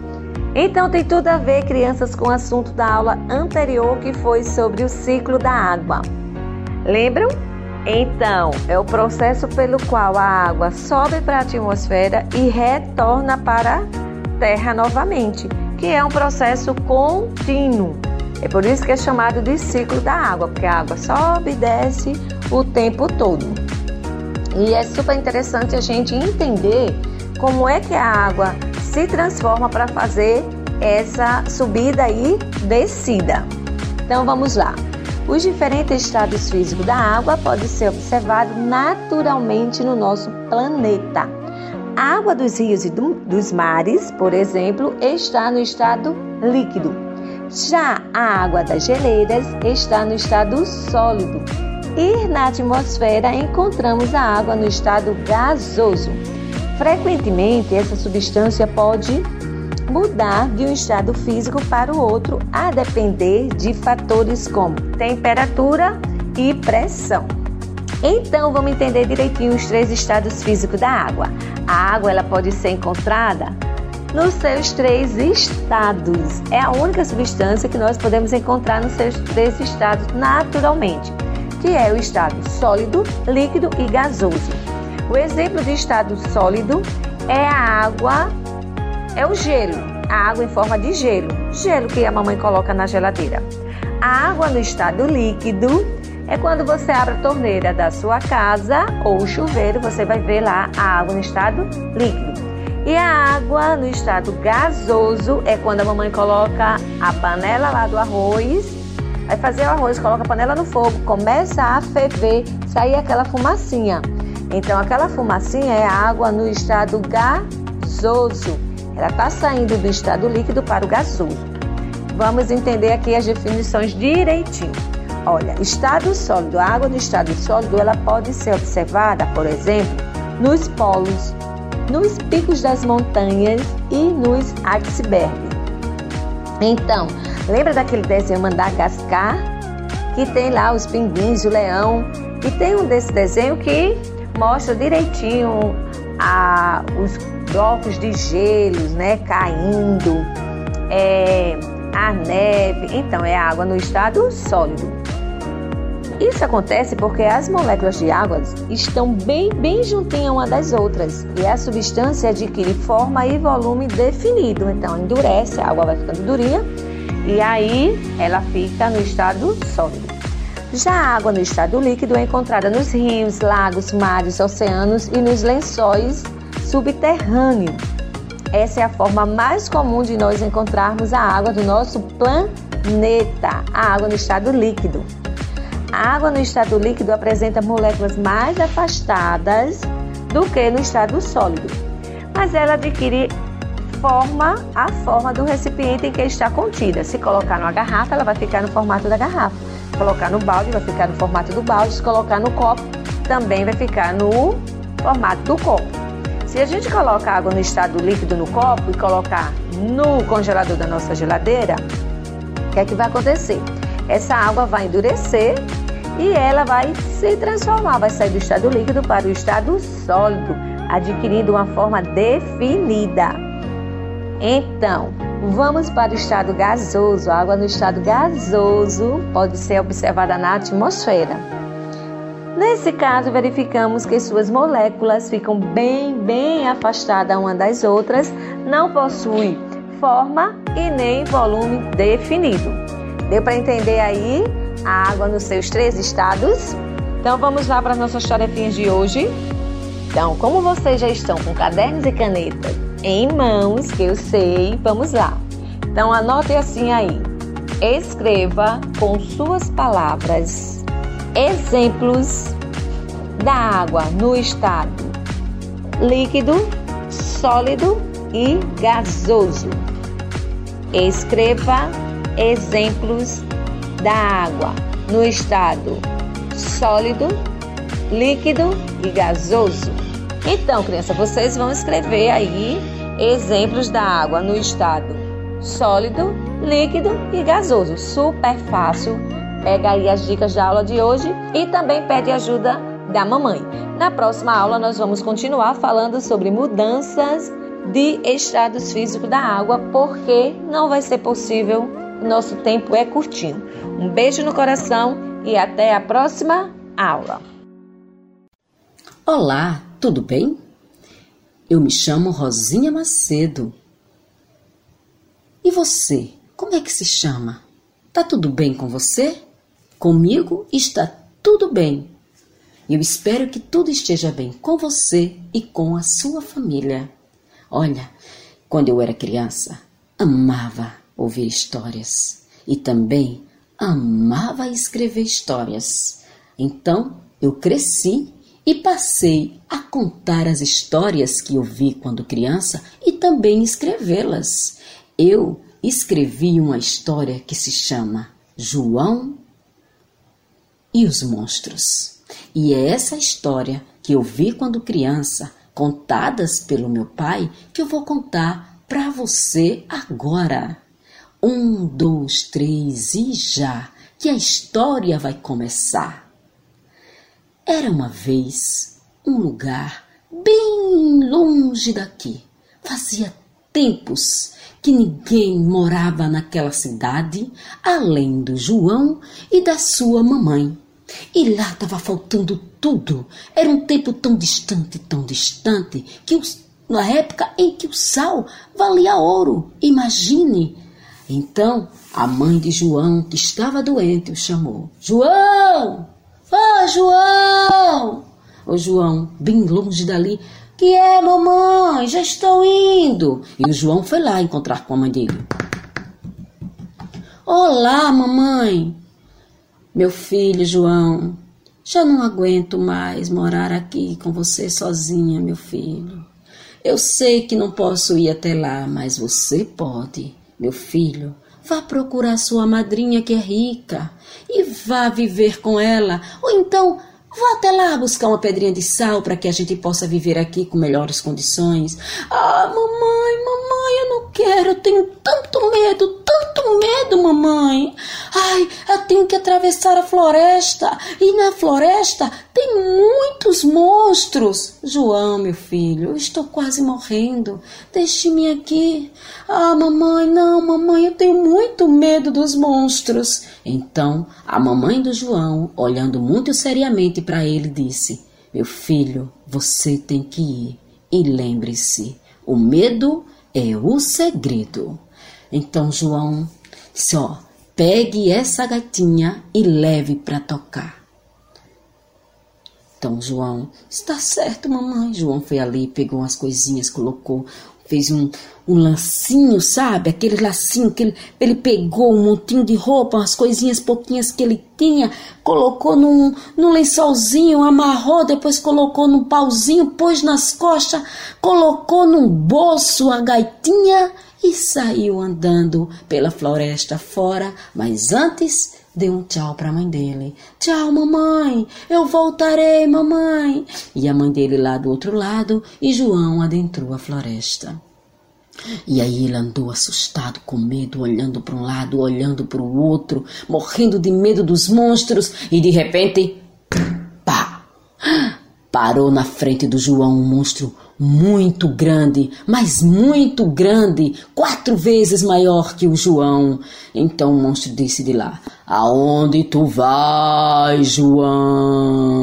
Então tem tudo a ver, crianças, com o assunto da aula anterior que foi sobre o ciclo da água. Lembram? Então, é o processo pelo qual a água sobe para a atmosfera e retorna para a Terra novamente, que é um processo contínuo. É por isso que é chamado de ciclo da água, porque a água sobe e desce o tempo todo. E é super interessante a gente entender como é que a água se transforma para fazer essa subida e descida. Então vamos lá. Os diferentes estados físicos da água podem ser observados naturalmente no nosso planeta. A água dos rios e do, dos mares, por exemplo, está no estado líquido. Já a água das geleiras está no estado sólido. E na atmosfera encontramos a água no estado gasoso. Frequentemente, essa substância pode mudar de um estado físico para o outro a depender de fatores como temperatura e pressão. Então, vamos entender direitinho os três estados físicos da água. A água ela pode ser encontrada nos seus três estados. É a única substância que nós podemos encontrar nos seus três estados naturalmente, que é o estado sólido, líquido e gasoso. O exemplo de estado sólido é a água, é o gelo, a água em forma de gelo, gelo que a mamãe coloca na geladeira. A água no estado líquido é quando você abre a torneira da sua casa ou o chuveiro, você vai ver lá a água no estado líquido. E a água no estado gasoso é quando a mamãe coloca a panela lá do arroz, vai fazer o arroz, coloca a panela no fogo, começa a ferver, sair aquela fumacinha. Então, aquela fumacinha é a água no estado gasoso. Ela está saindo do estado líquido para o gasoso. Vamos entender aqui as definições direitinho. Olha, estado sólido, a água no estado sólido, ela pode ser observada, por exemplo, nos polos. nos picos das montanhas e nos icebergs. Então, lembra daquele desenho Madagascar? Que tem lá os pinguins, o leão. E tem um desse desenho que mostra direitinho a, os blocos de gelos, né, caindo, é, a neve. Então, é água no estado sólido. Isso acontece porque as moléculas de água estão bem, bem juntinhas uma das outras e a substância adquire forma e volume definido. Então, endurece, a água vai ficando durinha e aí ela fica no estado sólido. Já a água no estado líquido é encontrada nos rios, lagos, mares, oceanos e nos lençóis subterrâneos. Essa é a forma mais comum de nós encontrarmos a água do nosso planeta, a água no estado líquido. A água no estado líquido apresenta moléculas mais afastadas do que no estado sólido, mas ela adquire forma a forma do recipiente em que está contida. Se colocar numa garrafa, ela vai ficar no formato da garrafa. Colocar no balde, vai ficar no formato do balde. Se colocar no copo, também vai ficar no formato do copo. Se a gente coloca água no estado líquido no copo e colocar no congelador da nossa geladeira, o que é que vai acontecer? Essa água vai endurecer e ela vai se transformar, vai sair do estado líquido para o estado sólido, adquirindo uma forma definida. Então, vamos para o estado gasoso. A água no estado gasoso pode ser observada na atmosfera. Nesse caso, verificamos que suas moléculas ficam bem, bem afastadas uma das outras, não possuem forma e nem volume definido. Deu para entender aí? a água nos seus três estados. Então vamos lá para as nossas tarefinhas de hoje. Então, como vocês já estão com cadernos e canetas em mãos, que eu sei, vamos lá. Então anote assim aí. Escreva com suas palavras exemplos da água no estado líquido, sólido e gasoso. Escreva exemplos da água no estado sólido, líquido e gasoso. Então, criança, vocês vão escrever aí exemplos da água no estado sólido, líquido e gasoso. Super fácil. Pega aí as dicas da aula de hoje e também pede ajuda da mamãe. Na próxima aula nós vamos continuar falando sobre mudanças de estados físicos da água, porque não vai ser possível nosso tempo é curtinho. Um beijo no coração e até a próxima aula. Olá, tudo bem? Eu me chamo Rosinha Macedo. E você, como é que se chama? Tá tudo bem com você? Comigo está tudo bem. Eu espero que tudo esteja bem com você e com a sua família. Olha, quando eu era criança, amava ouvir histórias e também amava escrever histórias. Então eu cresci e passei a contar as histórias que eu vi quando criança e também escrevê-las. Eu escrevi uma história que se chama João e os Monstros. E é essa história que eu vi quando criança, contadas pelo meu pai, que eu vou contar para você agora. Um, dois, três e já, que a história vai começar. Era uma vez um lugar bem longe daqui. Fazia tempos que ninguém morava naquela cidade, além do João e da sua mamãe. E lá estava faltando tudo. Era um tempo tão distante, tão distante, que os, na época em que o sal valia ouro. Imagine então a mãe de João, que estava doente, o chamou: João! Ah, João! O João, bem longe dali, que é, mamãe? Já estou indo. E o João foi lá encontrar com a mãe dele. Olá, mamãe. Meu filho João, já não aguento mais morar aqui com você sozinha, meu filho. Eu sei que não posso ir até lá, mas você pode. Meu filho, vá procurar sua madrinha que é rica e vá viver com ela, ou então Vá até lá buscar uma pedrinha de sal para que a gente possa viver aqui com melhores condições. Ah, mamãe, mamãe, eu não quero, eu tenho tanto medo, tanto medo, mamãe. Ai, eu tenho que atravessar a floresta e na floresta tem muitos monstros. João, meu filho, eu estou quase morrendo. Deixe-me aqui. Ah, mamãe, não, mamãe, eu tenho muito medo dos monstros. Então, a mamãe do João, olhando muito seriamente para ele, disse: Meu filho, você tem que ir. E lembre-se, o medo é o segredo. Então, João disse: Ó, pegue essa gatinha e leve para tocar. Então João, está certo, mamãe. João foi ali, pegou umas coisinhas, colocou, fez um, um lacinho, sabe? Aquele lacinho que ele, ele pegou um montinho de roupa, umas coisinhas pouquinhas que ele tinha, colocou num, num lençolzinho, amarrou, depois colocou num pauzinho, pôs nas costas, colocou num bolso a gaitinha e saiu andando pela floresta fora, mas antes deu um tchau para a mãe dele. Tchau, mamãe, eu voltarei, mamãe. E a mãe dele lá do outro lado e João adentrou a floresta. E aí ele andou assustado, com medo, olhando para um lado, olhando para o outro, morrendo de medo dos monstros e de repente, pá! Parou na frente do João um monstro muito grande, mas muito grande, quatro vezes maior que o João. Então o monstro disse de lá: Aonde tu vais, João?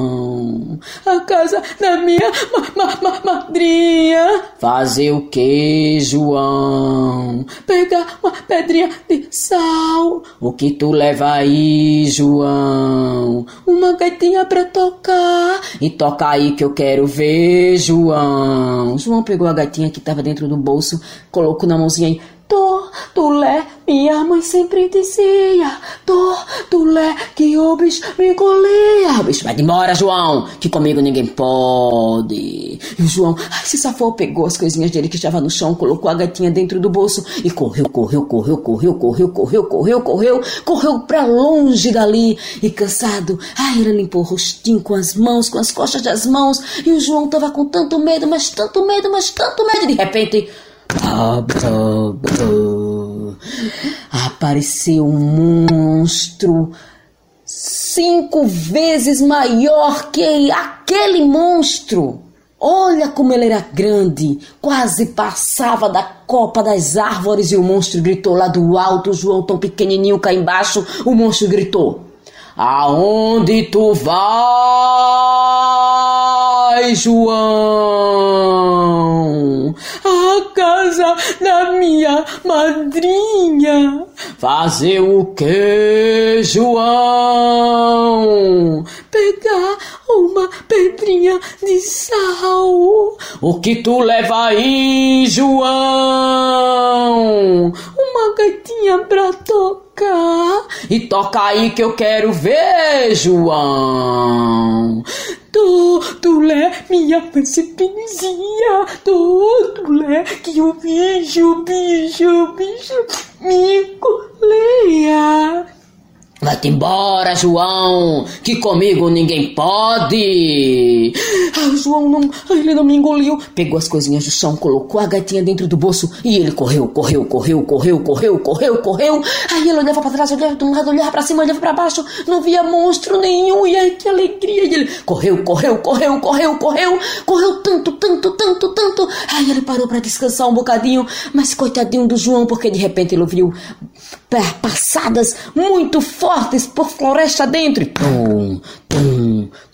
A casa da minha ma ma ma madrinha. Fazer o que, João? Pegar uma pedrinha de sal. O que tu leva aí, João? Uma gaitinha pra tocar. E toca aí que eu quero ver, João. João pegou a gaitinha que estava dentro do bolso, colocou na mãozinha e Tortulé, minha mãe sempre dizia. Tortulé, que o bicho me engolia. O bicho vai embora, João, que comigo ninguém pode. E o João ai, se safou, pegou as coisinhas dele que estava no chão, colocou a gatinha dentro do bolso e correu, correu, correu, correu, correu, correu, correu, correu, correu pra longe dali. E cansado, ai, ele limpou o rostinho com as mãos, com as costas das mãos. E o João tava com tanto medo, mas tanto medo, mas tanto medo. De repente, Apareceu um monstro cinco vezes maior que aquele monstro. Olha como ele era grande, quase passava da copa das árvores e o monstro gritou lá do alto, João tão pequenininho cá embaixo, o monstro gritou: Aonde tu João? A casa da minha madrinha. Fazer o que, João? Pegar uma pedrinha de sal. O que tu leva aí, João? Uma gatinha pra tocar. E toca aí que eu quero ver, João. Totulé, minha principinzinha. Totulé, que o bicho, bicho, bicho me coleia. Vai-te embora, João, que comigo ninguém pode. Ah, o João não, ele não me engoliu. Pegou as coisinhas do chão, colocou a gatinha dentro do bolso e ele correu, correu, correu, correu, correu, correu, correu. Aí ele olhava para trás, olhava de um lado, olhava para cima, olhava para baixo, não via monstro nenhum. E aí que alegria! E ele correu, correu, correu, correu, correu, correu tanto, tanto, tanto, tanto. Aí ele parou para descansar um bocadinho, mas coitadinho do João, porque de repente ele ouviu passadas muito fortes por floresta dentro.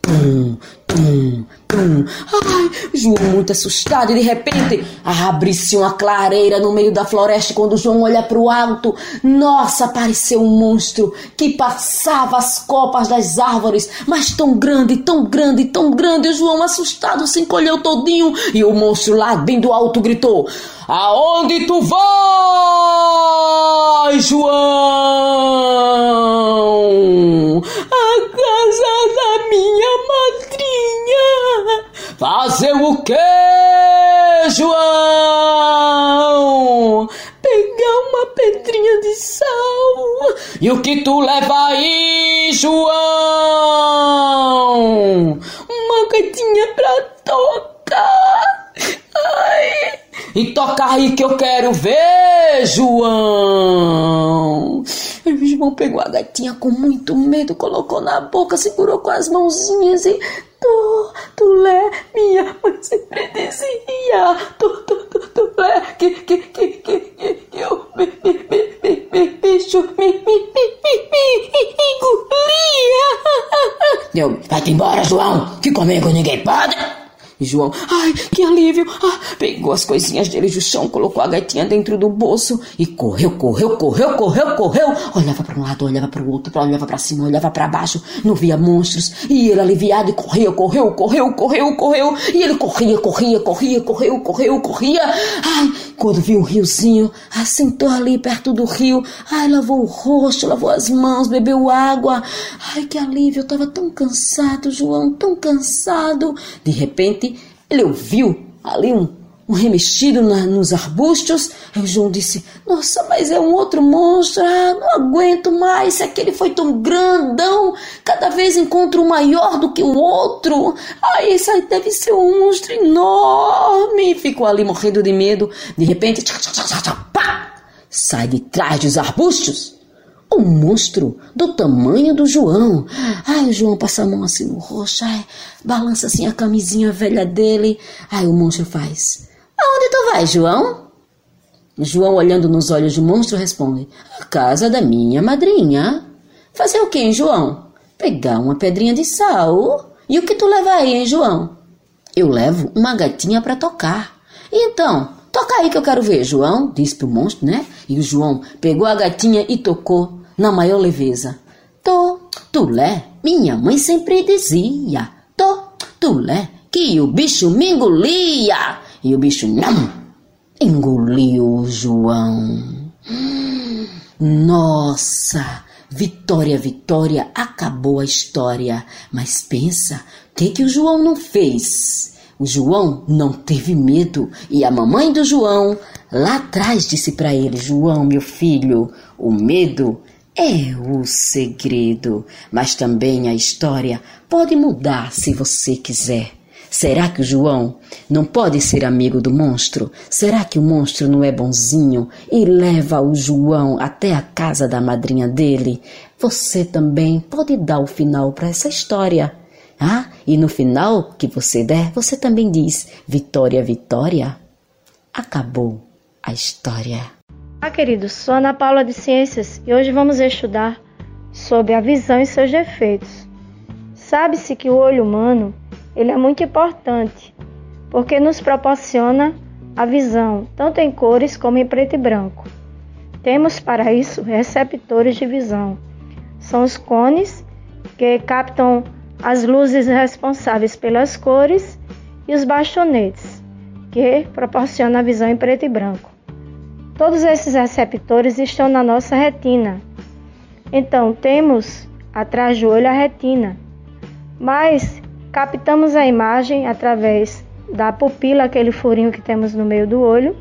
Tum, tum, tum. Ai, João muito assustado e de repente abre-se uma clareira no meio da floresta. Quando João olha para o alto, nossa, apareceu um monstro que passava as copas das árvores, mas tão grande, tão grande, tão grande. O João assustado se encolheu todinho e o monstro lá bem do alto gritou: Aonde tu vais, João? A casa da minha madrinha. Fazer o quê, João? Pegar uma pedrinha pedrinha de sal. E o que tu leva aí, João? Uma gatinha pra tocar. Ai. E toca aí que eu quero ver, João. E João pegou a gatinha com muito medo, colocou na boca, segurou com as mãozinhas e Tu, tu lé, minha mãe sempre dizia. Tu, tu, tu, tu lé, que, que, que, que, que, eu me, me, me, me, me, bicho, me, me, me, me, me, engolia. Eu, vai-te embora, João, que comigo ninguém pode. E João, ai, que alívio! Ah, pegou as coisinhas dele do chão, colocou a gatinha dentro do bolso e correu, correu, correu, correu, correu. Olhava para um lado, olhava para o outro, olhava para cima, olhava para baixo, não via monstros. E ele aliviado e corria, correu, correu, correu, correu. E ele corria, corria, corria, correu, correu, corria. Ai, quando viu um riozinho, assentou ali perto do rio. Ai, lavou o rosto, lavou as mãos, bebeu água. Ai, que alívio! Eu tava tão cansado, João, tão cansado. De repente, ele ouviu ali um, um remexido na, nos arbustos. Aí o João disse: Nossa, mas é um outro monstro. Ah, não aguento mais. Se aquele foi tão grandão, cada vez encontro um maior do que o outro. Ah, esse aí deve ser um monstro enorme. Ficou ali morrendo de medo. De repente, tchá, tchá, tchá, pá, sai de trás dos arbustos um monstro do tamanho do João. Ai, o João passa a mão assim no rosto, ai, balança assim a camisinha velha dele. Ai, o monstro faz: Aonde tu vai, João? João, olhando nos olhos do monstro, responde: A casa da minha madrinha. Fazer o que, hein, João? Pegar uma pedrinha de sal. E o que tu leva aí, hein, João? Eu levo uma gatinha para tocar. Então, toca aí que eu quero ver, João, disse pro monstro, né? E o João pegou a gatinha e tocou na maior leveza. Tô, tulé, minha mãe sempre dizia. Tô, tulé, que o bicho me engolia. E o bicho não engoliu o João. Nossa! Vitória, Vitória, acabou a história. Mas pensa, o que, que o João não fez? O João não teve medo e a mamãe do João lá atrás disse para ele: João, meu filho, o medo é o segredo, mas também a história pode mudar se você quiser. Será que o João não pode ser amigo do monstro? Será que o monstro não é bonzinho e leva o João até a casa da madrinha dele? Você também pode dar o final para essa história. Ah, e no final que você der, você também diz: Vitória, Vitória. Acabou a história. Olá, queridos. Sou Ana Paula de Ciências e hoje vamos estudar sobre a visão e seus defeitos. Sabe-se que o olho humano ele é muito importante porque nos proporciona a visão, tanto em cores como em preto e branco. Temos para isso receptores de visão. São os cones que captam as luzes responsáveis pelas cores e os bastonetes, que proporcionam a visão em preto e branco. Todos esses receptores estão na nossa retina. Então, temos atrás do olho a retina, mas captamos a imagem através da pupila, aquele furinho que temos no meio do olho,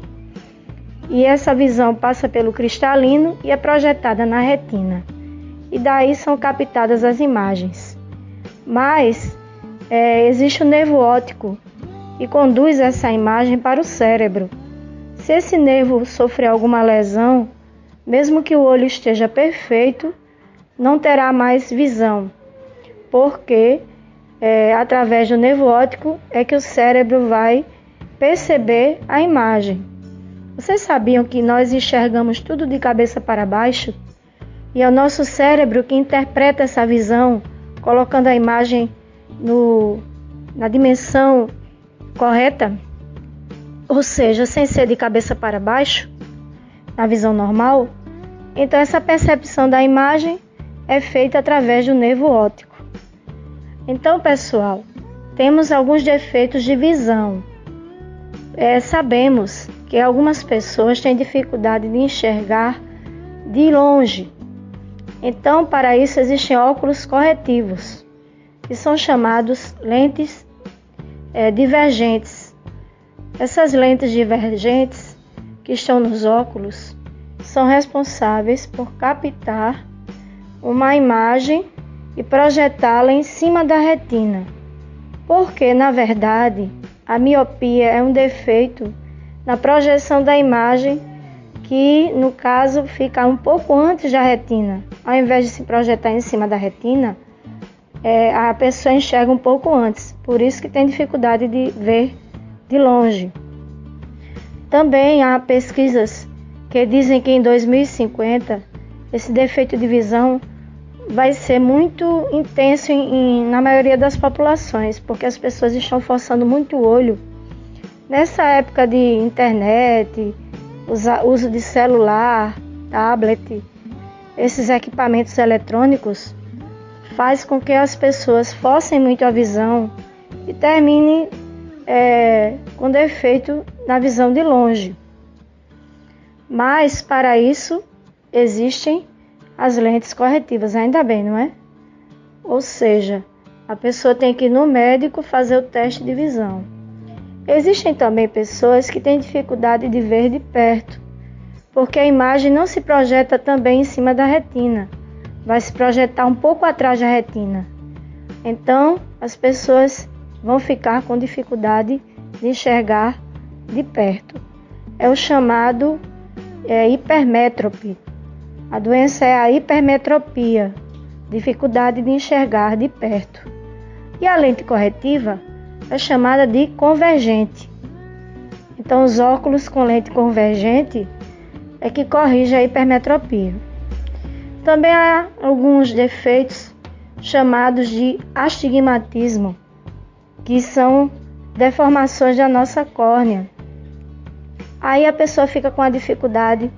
e essa visão passa pelo cristalino e é projetada na retina. E daí são captadas as imagens. Mas é, existe o nervo óptico e conduz essa imagem para o cérebro. Se esse nervo sofrer alguma lesão, mesmo que o olho esteja perfeito, não terá mais visão, porque é, através do nervo óptico é que o cérebro vai perceber a imagem. Vocês sabiam que nós enxergamos tudo de cabeça para baixo? E é o nosso cérebro que interpreta essa visão, colocando a imagem no, na dimensão correta? Ou seja, sem ser de cabeça para baixo, na visão normal, então essa percepção da imagem é feita através do nervo óptico. Então, pessoal, temos alguns defeitos de visão. É, sabemos que algumas pessoas têm dificuldade de enxergar de longe. Então, para isso existem óculos corretivos, que são chamados lentes é, divergentes essas lentes divergentes que estão nos óculos são responsáveis por captar uma imagem e projetá-la em cima da retina, porque, na verdade, a miopia é um defeito na projeção da imagem que, no caso, fica um pouco antes da retina. Ao invés de se projetar em cima da retina, é, a pessoa enxerga um pouco antes, por isso que tem dificuldade de ver de longe. Também há pesquisas que dizem que em 2050 esse defeito de visão vai ser muito intenso em, em, na maioria das populações, porque as pessoas estão forçando muito o olho. Nessa época de internet, usa, uso de celular, tablet, esses equipamentos eletrônicos, faz com que as pessoas forcem muito a visão e terminem é, com defeito na visão de longe. Mas para isso existem as lentes corretivas, ainda bem, não é? Ou seja, a pessoa tem que ir no médico fazer o teste de visão. Existem também pessoas que têm dificuldade de ver de perto, porque a imagem não se projeta também em cima da retina, vai se projetar um pouco atrás da retina. Então, as pessoas vão ficar com dificuldade de enxergar de perto. É o chamado é, hipermétrope. A doença é a hipermetropia, dificuldade de enxergar de perto. E a lente corretiva é chamada de convergente. Então, os óculos com lente convergente é que corrige a hipermetropia. Também há alguns defeitos chamados de astigmatismo, que são deformações da nossa córnea. Aí a pessoa fica com a dificuldade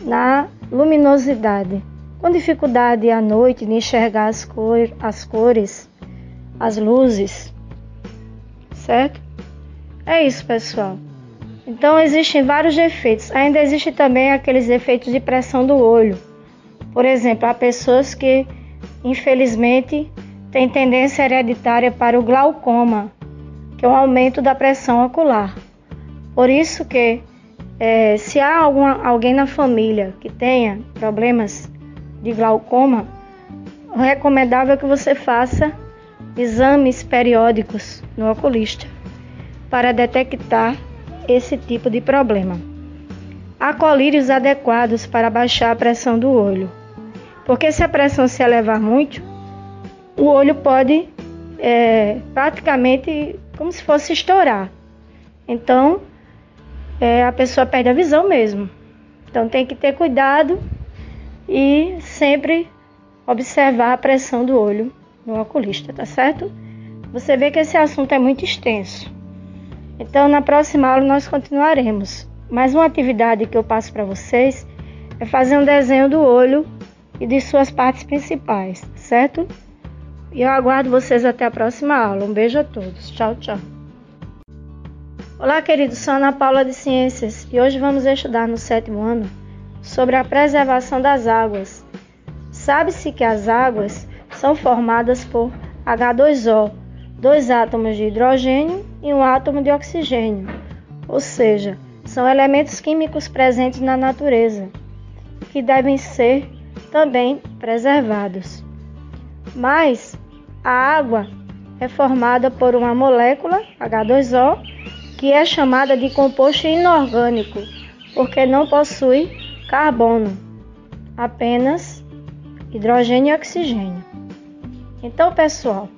na luminosidade, com dificuldade à noite de enxergar as, cor, as cores, as luzes, certo? É isso, pessoal. Então existem vários defeitos. Ainda existem também aqueles defeitos de pressão do olho. Por exemplo, há pessoas que, infelizmente, têm tendência hereditária para o glaucoma, que é um aumento da pressão ocular. Por isso que é, se há alguma, alguém na família que tenha problemas de glaucoma, o recomendável é que você faça exames periódicos no oculista para detectar esse tipo de problema. Há colírios adequados para baixar a pressão do olho, porque se a pressão se elevar muito, o olho pode é, praticamente como se fosse estourar. Então, é, a pessoa perde a visão mesmo. Então tem que ter cuidado e sempre observar a pressão do olho no oculista, tá certo? Você vê que esse assunto é muito extenso. Então na próxima aula nós continuaremos. Mais uma atividade que eu passo para vocês é fazer um desenho do olho e de suas partes principais, certo? E eu aguardo vocês até a próxima aula. Um beijo a todos. Tchau, tchau. Olá, queridos, sou Ana Paula de Ciências e hoje vamos estudar no sétimo ano sobre a preservação das águas. Sabe-se que as águas são formadas por H2O, dois átomos de hidrogênio e um átomo de oxigênio, ou seja, são elementos químicos presentes na natureza que devem ser também preservados. Mas a água é formada por uma molécula H2O que é chamada de composto inorgânico, porque não possui carbono, apenas hidrogênio e oxigênio. Então, pessoal,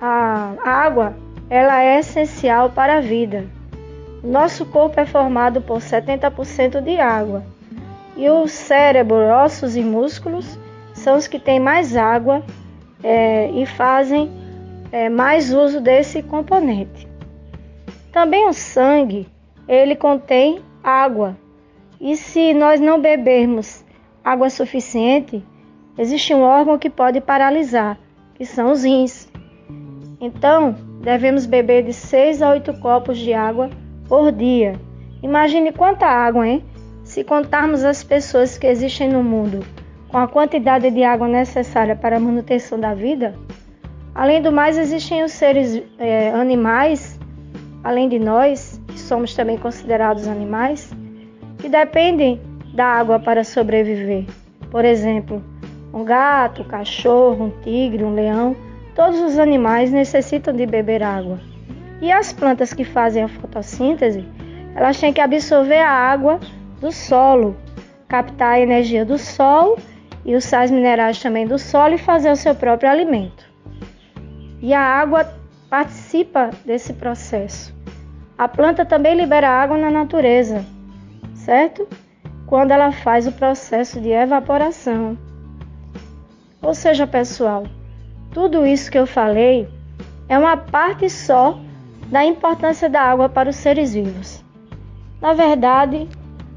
a água ela é essencial para a vida. Nosso corpo é formado por 70% de água e o cérebro, ossos e músculos são os que têm mais água é, e fazem é, mais uso desse componente. Também o sangue, ele contém água. E se nós não bebermos água suficiente, existe um órgão que pode paralisar, que são os rins. Então, devemos beber de 6 a 8 copos de água por dia. Imagine quanta água, hein? Se contarmos as pessoas que existem no mundo com a quantidade de água necessária para a manutenção da vida, além do mais, existem os seres é, animais além de nós, que somos também considerados animais, que dependem da água para sobreviver. Por exemplo, um gato, um cachorro, um tigre, um leão, todos os animais necessitam de beber água. E as plantas que fazem a fotossíntese, elas têm que absorver a água do solo, captar a energia do sol e os sais minerais também do solo e fazer o seu próprio alimento. E a água participa desse processo. A planta também libera água na natureza, certo? Quando ela faz o processo de evaporação. Ou seja, pessoal, tudo isso que eu falei é uma parte só da importância da água para os seres vivos. Na verdade,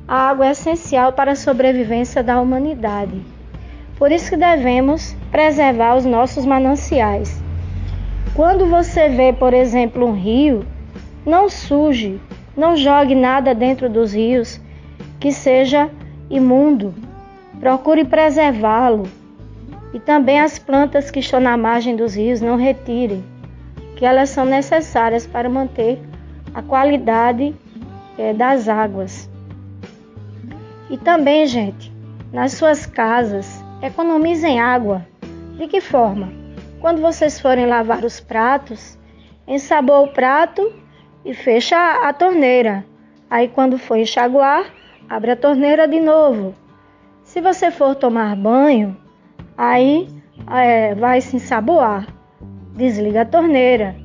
a água é essencial para a sobrevivência da humanidade. Por isso que devemos preservar os nossos mananciais. Quando você vê, por exemplo, um rio, não suje, não jogue nada dentro dos rios que seja imundo. Procure preservá-lo. E também as plantas que estão na margem dos rios não retirem, que elas são necessárias para manter a qualidade é, das águas. E também, gente, nas suas casas, economizem água. De que forma? Quando vocês forem lavar os pratos, ensaboa o prato e fecha a torneira. Aí, quando for enxaguar, abre a torneira de novo. Se você for tomar banho, aí é, vai se ensaboar. Desliga a torneira.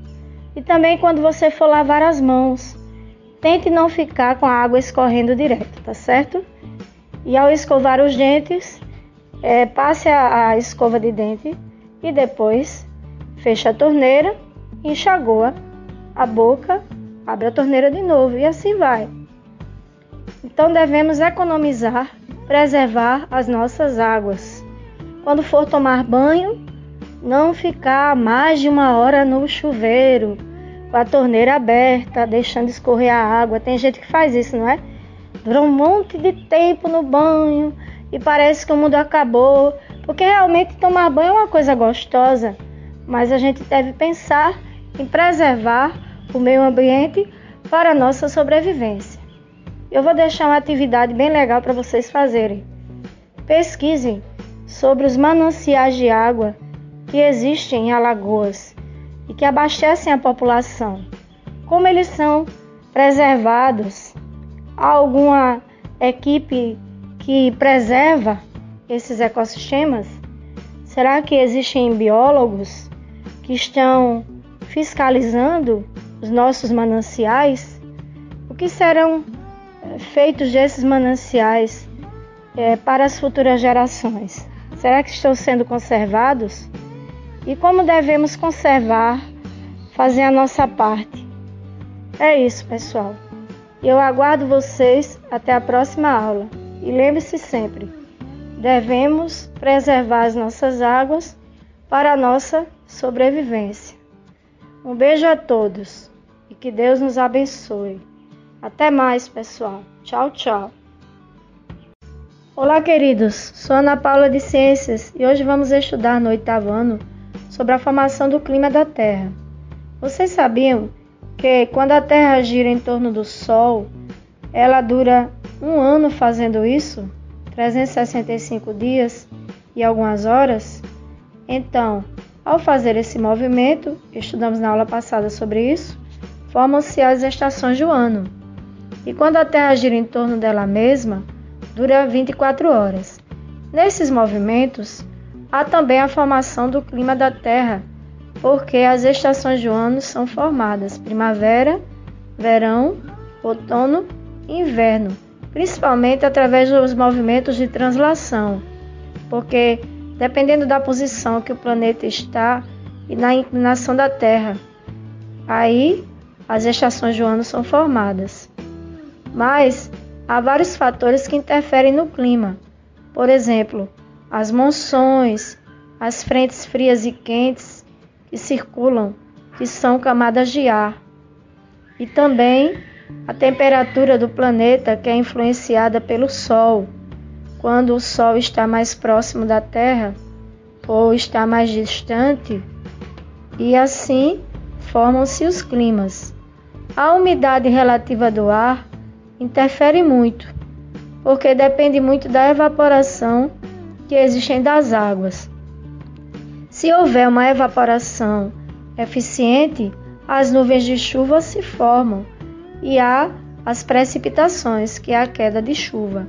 E também quando você for lavar as mãos, tente não ficar com a água escorrendo direto, tá certo? E ao escovar os dentes, é, passe a, a escova de dente e depois fecha a torneira, enxagoa a boca abre a torneira de novo e assim vai. Então devemos economizar, preservar as nossas águas. Quando for tomar banho, não ficar mais de uma hora no chuveiro, com a torneira aberta, deixando escorrer a água. Tem gente que faz isso, não é? Dura um monte de tempo no banho e parece que o mundo acabou, porque realmente tomar banho é uma coisa gostosa, mas a gente deve pensar em preservar o meio ambiente para a nossa sobrevivência. Eu vou deixar uma atividade bem legal para vocês fazerem. Pesquisem sobre os mananciais de água que existem em Alagoas e que abastecem a população. Como eles são preservados? Há alguma equipe que preserva esses ecossistemas? Será que existem biólogos que estão fiscalizando os nossos mananciais, o que serão eh, feitos desses mananciais é, para as futuras gerações? Será que estão sendo conservados? E como devemos conservar, fazer a nossa parte? É isso, pessoal. Eu aguardo vocês até a próxima aula. E lembre-se sempre: devemos preservar as nossas águas para a nossa sobrevivência. Um beijo a todos e que Deus nos abençoe. Até mais, pessoal. Tchau, tchau. Olá, queridos. Sou Ana Paula de Ciências e hoje vamos estudar no oitavo ano sobre a formação do clima da Terra. Vocês sabiam que quando a Terra gira em torno do Sol, ela dura um ano fazendo isso? 365 dias e algumas horas? Então, ao fazer esse movimento, estudamos na aula passada sobre isso, formam-se as estações do ano. E quando a Terra gira em torno dela mesma, dura 24 horas. Nesses movimentos, há também a formação do clima da Terra, porque as estações do ano são formadas primavera, verão, outono e inverno, principalmente através dos movimentos de translação, porque dependendo da posição que o planeta está e na inclinação da Terra. Aí as estações do ano são formadas. Mas há vários fatores que interferem no clima. Por exemplo, as monções, as frentes frias e quentes que circulam, que são camadas de ar. E também a temperatura do planeta, que é influenciada pelo Sol quando o Sol está mais próximo da Terra ou está mais distante, e assim formam-se os climas. A umidade relativa do ar interfere muito, porque depende muito da evaporação que existe das águas. Se houver uma evaporação eficiente, as nuvens de chuva se formam e há as precipitações, que é a queda de chuva.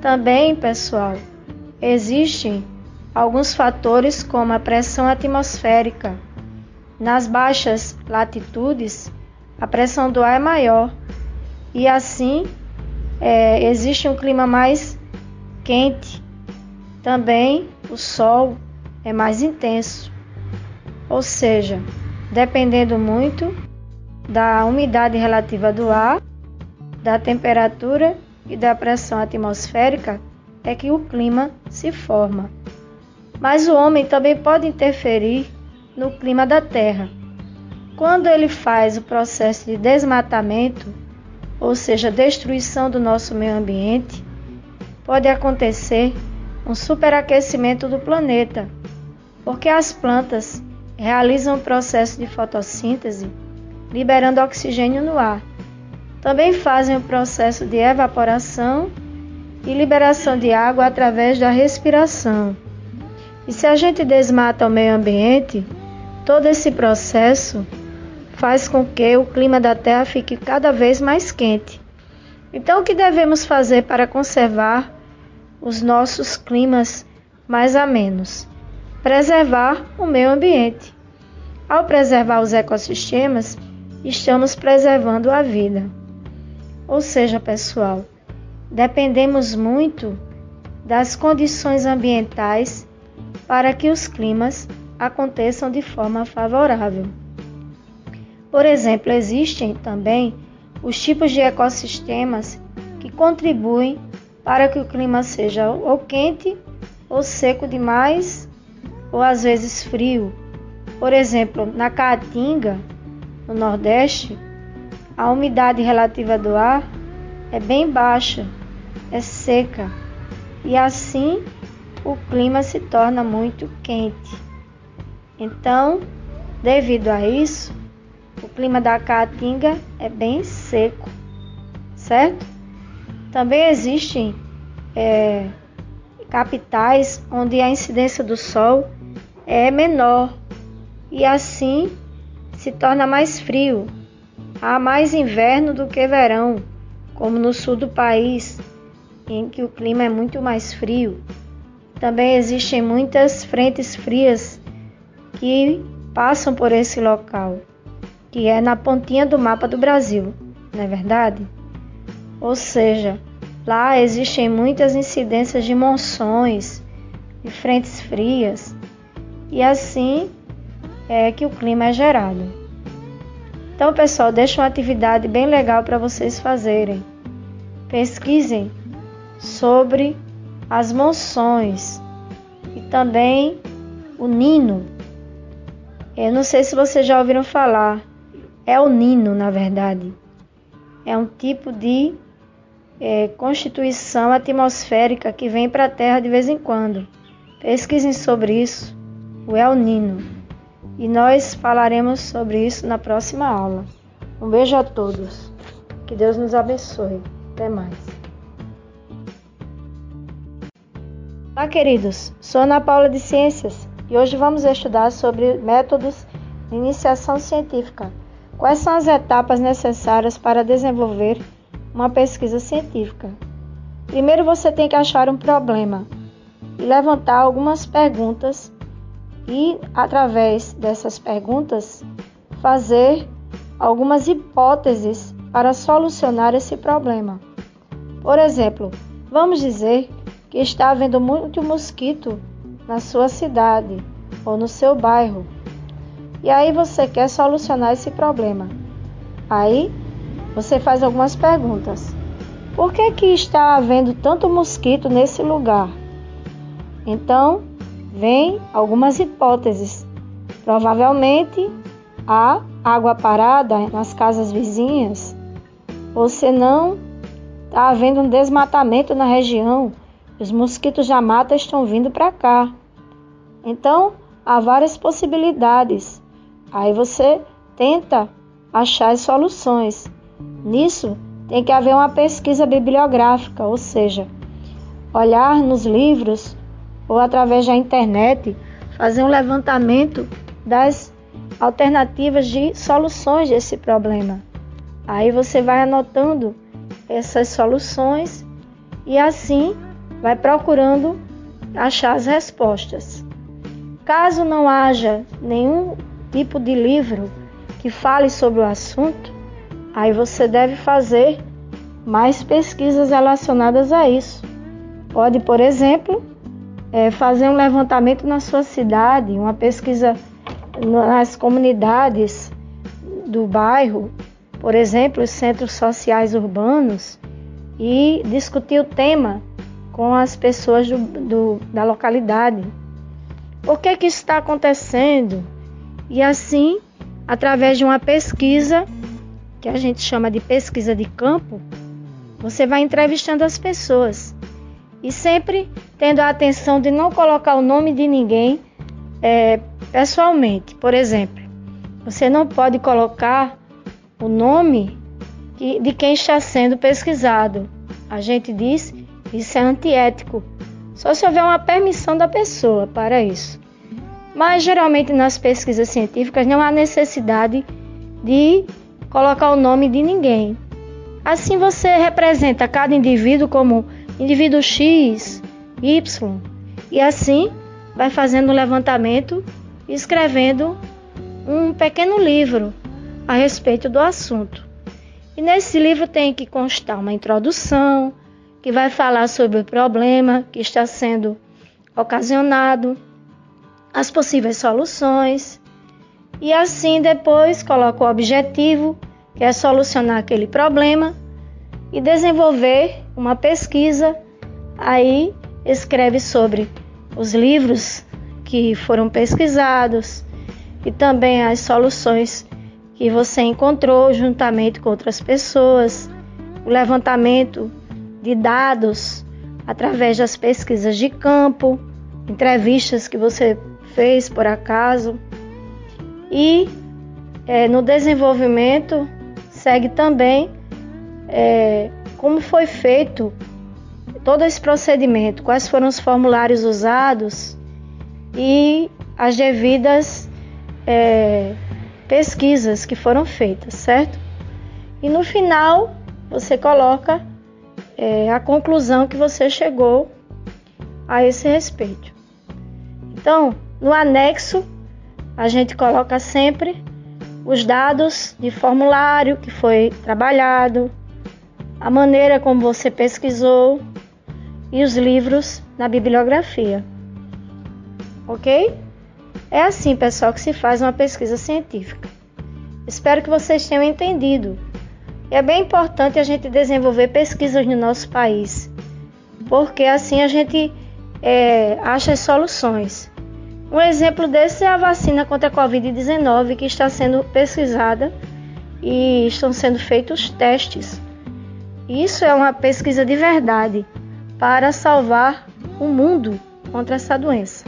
Também, pessoal, existem alguns fatores como a pressão atmosférica. Nas baixas latitudes, a pressão do ar é maior e assim é, existe um clima mais quente. Também o sol é mais intenso, ou seja, dependendo muito da umidade relativa do ar, da temperatura e da pressão atmosférica, é que o clima se forma. Mas o homem também pode interferir no clima da Terra. Quando ele faz o processo de desmatamento, ou seja, destruição do nosso meio ambiente, pode acontecer um superaquecimento do planeta, porque as plantas realizam o processo de fotossíntese, liberando oxigênio no ar. Também fazem o processo de evaporação e liberação de água através da respiração. E se a gente desmata o meio ambiente, todo esse processo faz com que o clima da Terra fique cada vez mais quente. Então, o que devemos fazer para conservar os nossos climas mais amenos? Preservar o meio ambiente. Ao preservar os ecossistemas, estamos preservando a vida. Ou seja, pessoal, dependemos muito das condições ambientais para que os climas aconteçam de forma favorável. Por exemplo, existem também os tipos de ecossistemas que contribuem para que o clima seja ou quente ou seco demais ou às vezes frio. Por exemplo, na Caatinga, no Nordeste, a umidade relativa do ar é bem baixa, é seca, e assim o clima se torna muito quente. Então, devido a isso, o clima da Caatinga é bem seco, certo? Também existem é, capitais onde a incidência do sol é menor e assim se torna mais frio. Há mais inverno do que verão, como no sul do país, em que o clima é muito mais frio. Também existem muitas frentes frias que passam por esse local, que é na pontinha do mapa do Brasil, não é verdade? Ou seja, lá existem muitas incidências de monções, de frentes frias, e assim é que o clima é gerado. Então, pessoal, deixa uma atividade bem legal para vocês fazerem. Pesquisem sobre as monções e também o nino. Eu não sei se vocês já ouviram falar, é o nino, na verdade. É um tipo de é, constituição atmosférica que vem para a Terra de vez em quando. Pesquisem sobre isso, o El Nino. E nós falaremos sobre isso na próxima aula. Um beijo a todos. Que Deus nos abençoe. Até mais. Olá, queridos. Sou Ana Paula de Ciências e hoje vamos estudar sobre métodos de iniciação científica. Quais são as etapas necessárias para desenvolver uma pesquisa científica? Primeiro, você tem que achar um problema e levantar algumas perguntas e, através dessas perguntas, fazer algumas hipóteses para solucionar esse problema. Por exemplo, vamos dizer que está havendo muito mosquito na sua cidade ou no seu bairro. E aí você quer solucionar esse problema. Aí você faz algumas perguntas. Por que que está havendo tanto mosquito nesse lugar? Então, vem algumas hipóteses. Provavelmente há água parada nas casas vizinhas, ou senão está havendo um desmatamento na região os mosquitos da mata estão vindo para cá. Então, há várias possibilidades. Aí você tenta achar as soluções. Nisso, tem que haver uma pesquisa bibliográfica, ou seja, olhar nos livros ou através da internet, fazer um levantamento das alternativas de soluções desse problema. Aí você vai anotando essas soluções e assim vai procurando achar as respostas. Caso não haja nenhum tipo de livro que fale sobre o assunto, aí você deve fazer mais pesquisas relacionadas a isso. Pode, por exemplo, é, fazer um levantamento na sua cidade, uma pesquisa nas comunidades do bairro, por exemplo, os centros sociais urbanos, e discutir o tema com as pessoas do, do, da localidade. Por que, que isso está acontecendo? E assim, através de uma pesquisa, que a gente chama de pesquisa de campo, você vai entrevistando as pessoas. E sempre tendo a atenção de não colocar o nome de ninguém é, pessoalmente. Por exemplo, você não pode colocar o nome de quem está sendo pesquisado. A gente diz isso é antiético. Só se houver uma permissão da pessoa para isso. Mas geralmente nas pesquisas científicas não há necessidade de colocar o nome de ninguém. Assim você representa cada indivíduo como indivíduo X, Y, e assim vai fazendo um levantamento e escrevendo um pequeno livro a respeito do assunto. E nesse livro tem que constar uma introdução, que vai falar sobre o problema que está sendo ocasionado, as possíveis soluções, e assim depois coloca o objetivo, que é solucionar aquele problema, e desenvolver uma pesquisa. Aí escreve sobre os livros que foram pesquisados e também as soluções que você encontrou juntamente com outras pessoas, o levantamento de dados através das pesquisas de campo, entrevistas que você fez por acaso. E é, no desenvolvimento segue também é, como foi feito todo esse procedimento, quais foram os formulários usados e as devidas é, pesquisas que foram feitas, certo? E no final você coloca é, a conclusão que você chegou a esse respeito. Então, no anexo, a gente coloca sempre os dados de formulário que foi trabalhado, a maneira como você pesquisou e os livros na bibliografia. Ok? É assim, pessoal, que se faz uma pesquisa científica. Espero que vocês tenham entendido é bem importante a gente desenvolver pesquisas no nosso país, porque assim a gente é, acha soluções. Um exemplo desse é a vacina contra a Covid-19 que está sendo pesquisada e estão sendo feitos testes. Isso é uma pesquisa de verdade para salvar o mundo contra essa doença.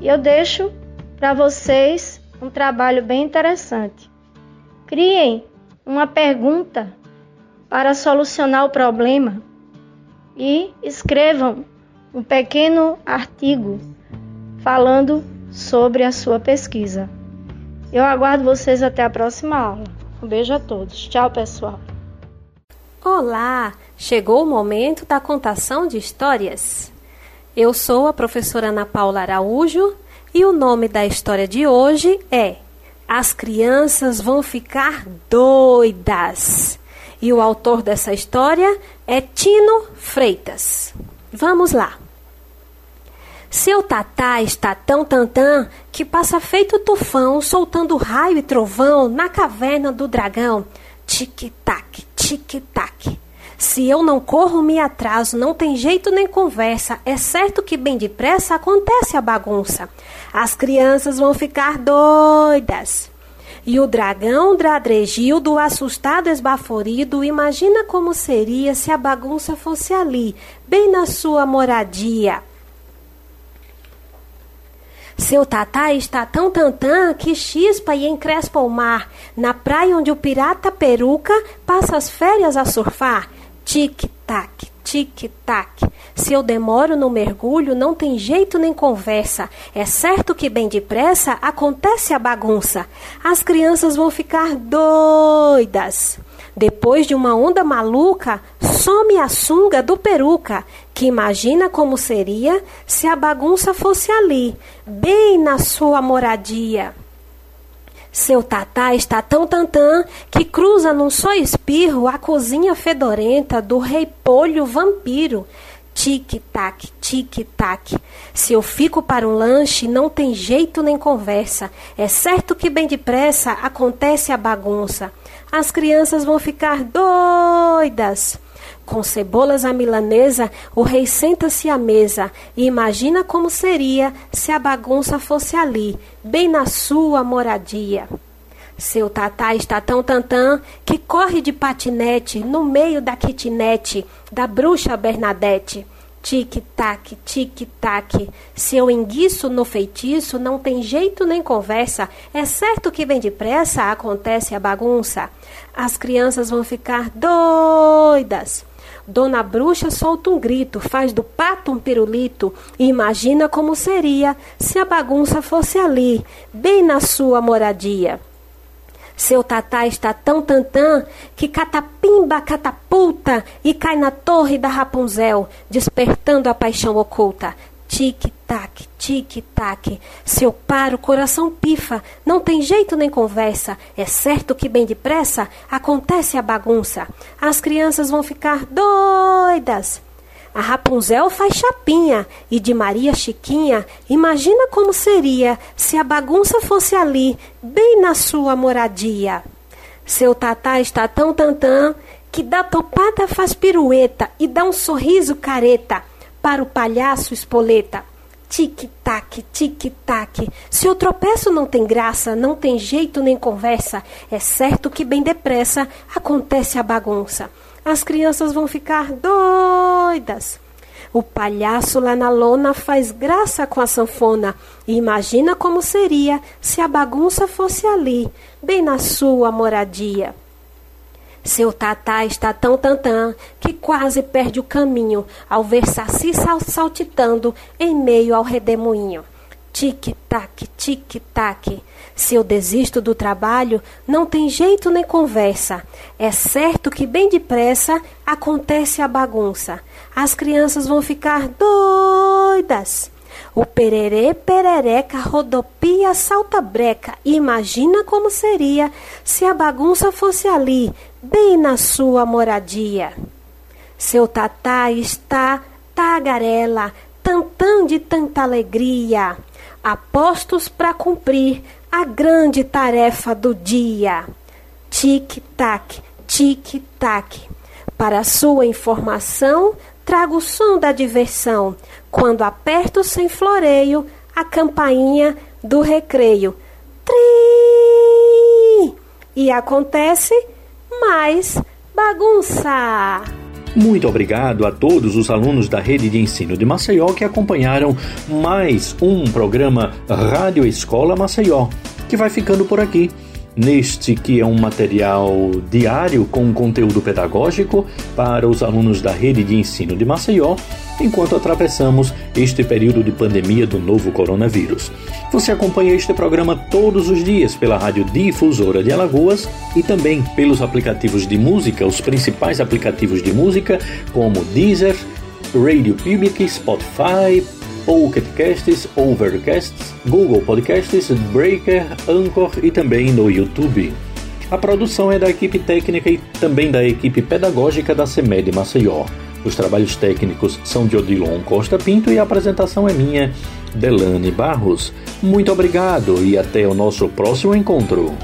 E eu deixo para vocês um trabalho bem interessante. Criem uma pergunta para solucionar o problema e escrevam um pequeno artigo falando sobre a sua pesquisa. Eu aguardo vocês até a próxima aula. Um beijo a todos. Tchau, pessoal. Olá! Chegou o momento da contação de histórias. Eu sou a professora Ana Paula Araújo e o nome da história de hoje é as crianças vão ficar doidas. E o autor dessa história é Tino Freitas. Vamos lá. Seu tatá está tão tantã que passa feito tufão, soltando raio e trovão na caverna do dragão. Tic-tac, tic-tac. Se eu não corro, me atraso, não tem jeito nem conversa. É certo que bem depressa acontece a bagunça. As crianças vão ficar doidas. E o dragão Dradregildo, assustado, esbaforido, imagina como seria se a bagunça fosse ali, bem na sua moradia. Seu tatá está tão tantã que chispa e encrespa o mar. Na praia onde o pirata peruca passa as férias a surfar. Tic-tac, tic-tac. Se eu demoro no mergulho, não tem jeito nem conversa. É certo que bem depressa acontece a bagunça. As crianças vão ficar doidas. Depois de uma onda maluca, some a sunga do peruca, que imagina como seria se a bagunça fosse ali, bem na sua moradia. Seu tatá está tão tantã que cruza num só espirro a cozinha fedorenta do rei polho vampiro. Tic-tac, tic-tac. Se eu fico para um lanche, não tem jeito nem conversa. É certo que bem depressa acontece a bagunça as crianças vão ficar doidas. Com cebolas à milanesa, o rei senta-se à mesa e imagina como seria se a bagunça fosse ali, bem na sua moradia. Seu tatá está tão tantã que corre de patinete no meio da kitnet da bruxa Bernadette. Tic-tac, tic-tac. Se eu enguiço no feitiço, não tem jeito nem conversa. É certo que bem depressa acontece a bagunça. As crianças vão ficar doidas. Dona Bruxa solta um grito, faz do pato um pirulito e imagina como seria se a bagunça fosse ali, bem na sua moradia. Seu tatá está tão tantã que catapimba catapulta e cai na torre da Rapunzel, despertando a paixão oculta. Tic-tac, tic-tac. Se eu paro, coração pifa. Não tem jeito nem conversa. É certo que bem depressa acontece a bagunça. As crianças vão ficar doidas. A Rapunzel faz chapinha e de Maria Chiquinha, imagina como seria se a bagunça fosse ali, bem na sua moradia. Seu tatá está tão tantã que dá topada faz pirueta e dá um sorriso careta para o palhaço espoleta. Tic-tac, tic-tac. Se eu tropeço não tem graça, não tem jeito nem conversa. É certo que bem depressa acontece a bagunça as crianças vão ficar doidas. O palhaço lá na lona faz graça com a sanfona e imagina como seria se a bagunça fosse ali, bem na sua moradia. Seu tatá está tão tantã que quase perde o caminho ao ver Saci saltitando em meio ao redemoinho. Tic-tac, tic-tac. Se eu desisto do trabalho, não tem jeito nem conversa. É certo que bem depressa acontece a bagunça. As crianças vão ficar doidas. O pererê perereca rodopia salta breca. Imagina como seria se a bagunça fosse ali, bem na sua moradia. Seu tatá está tagarela, tantã de tanta alegria apostos para cumprir a grande tarefa do dia. Tic-tac, tic-tac. Para sua informação, trago o som da diversão, quando aperto sem floreio a campainha do recreio. Tri! E acontece mais bagunça. Muito obrigado a todos os alunos da rede de ensino de Maceió que acompanharam mais um programa Rádio Escola Maceió, que vai ficando por aqui neste que é um material diário com conteúdo pedagógico para os alunos da rede de ensino de Maceió, enquanto atravessamos este período de pandemia do novo coronavírus. Você acompanha este programa todos os dias pela Rádio Difusora de Alagoas e também pelos aplicativos de música, os principais aplicativos de música como Deezer, Radio Public, Spotify, Pocket Casts, Overcasts, Google Podcasts, Breaker, Anchor e também no YouTube. A produção é da equipe técnica e também da equipe pedagógica da CEMED Maceió. Os trabalhos técnicos são de Odilon Costa Pinto e a apresentação é minha, Delane Barros. Muito obrigado e até o nosso próximo encontro.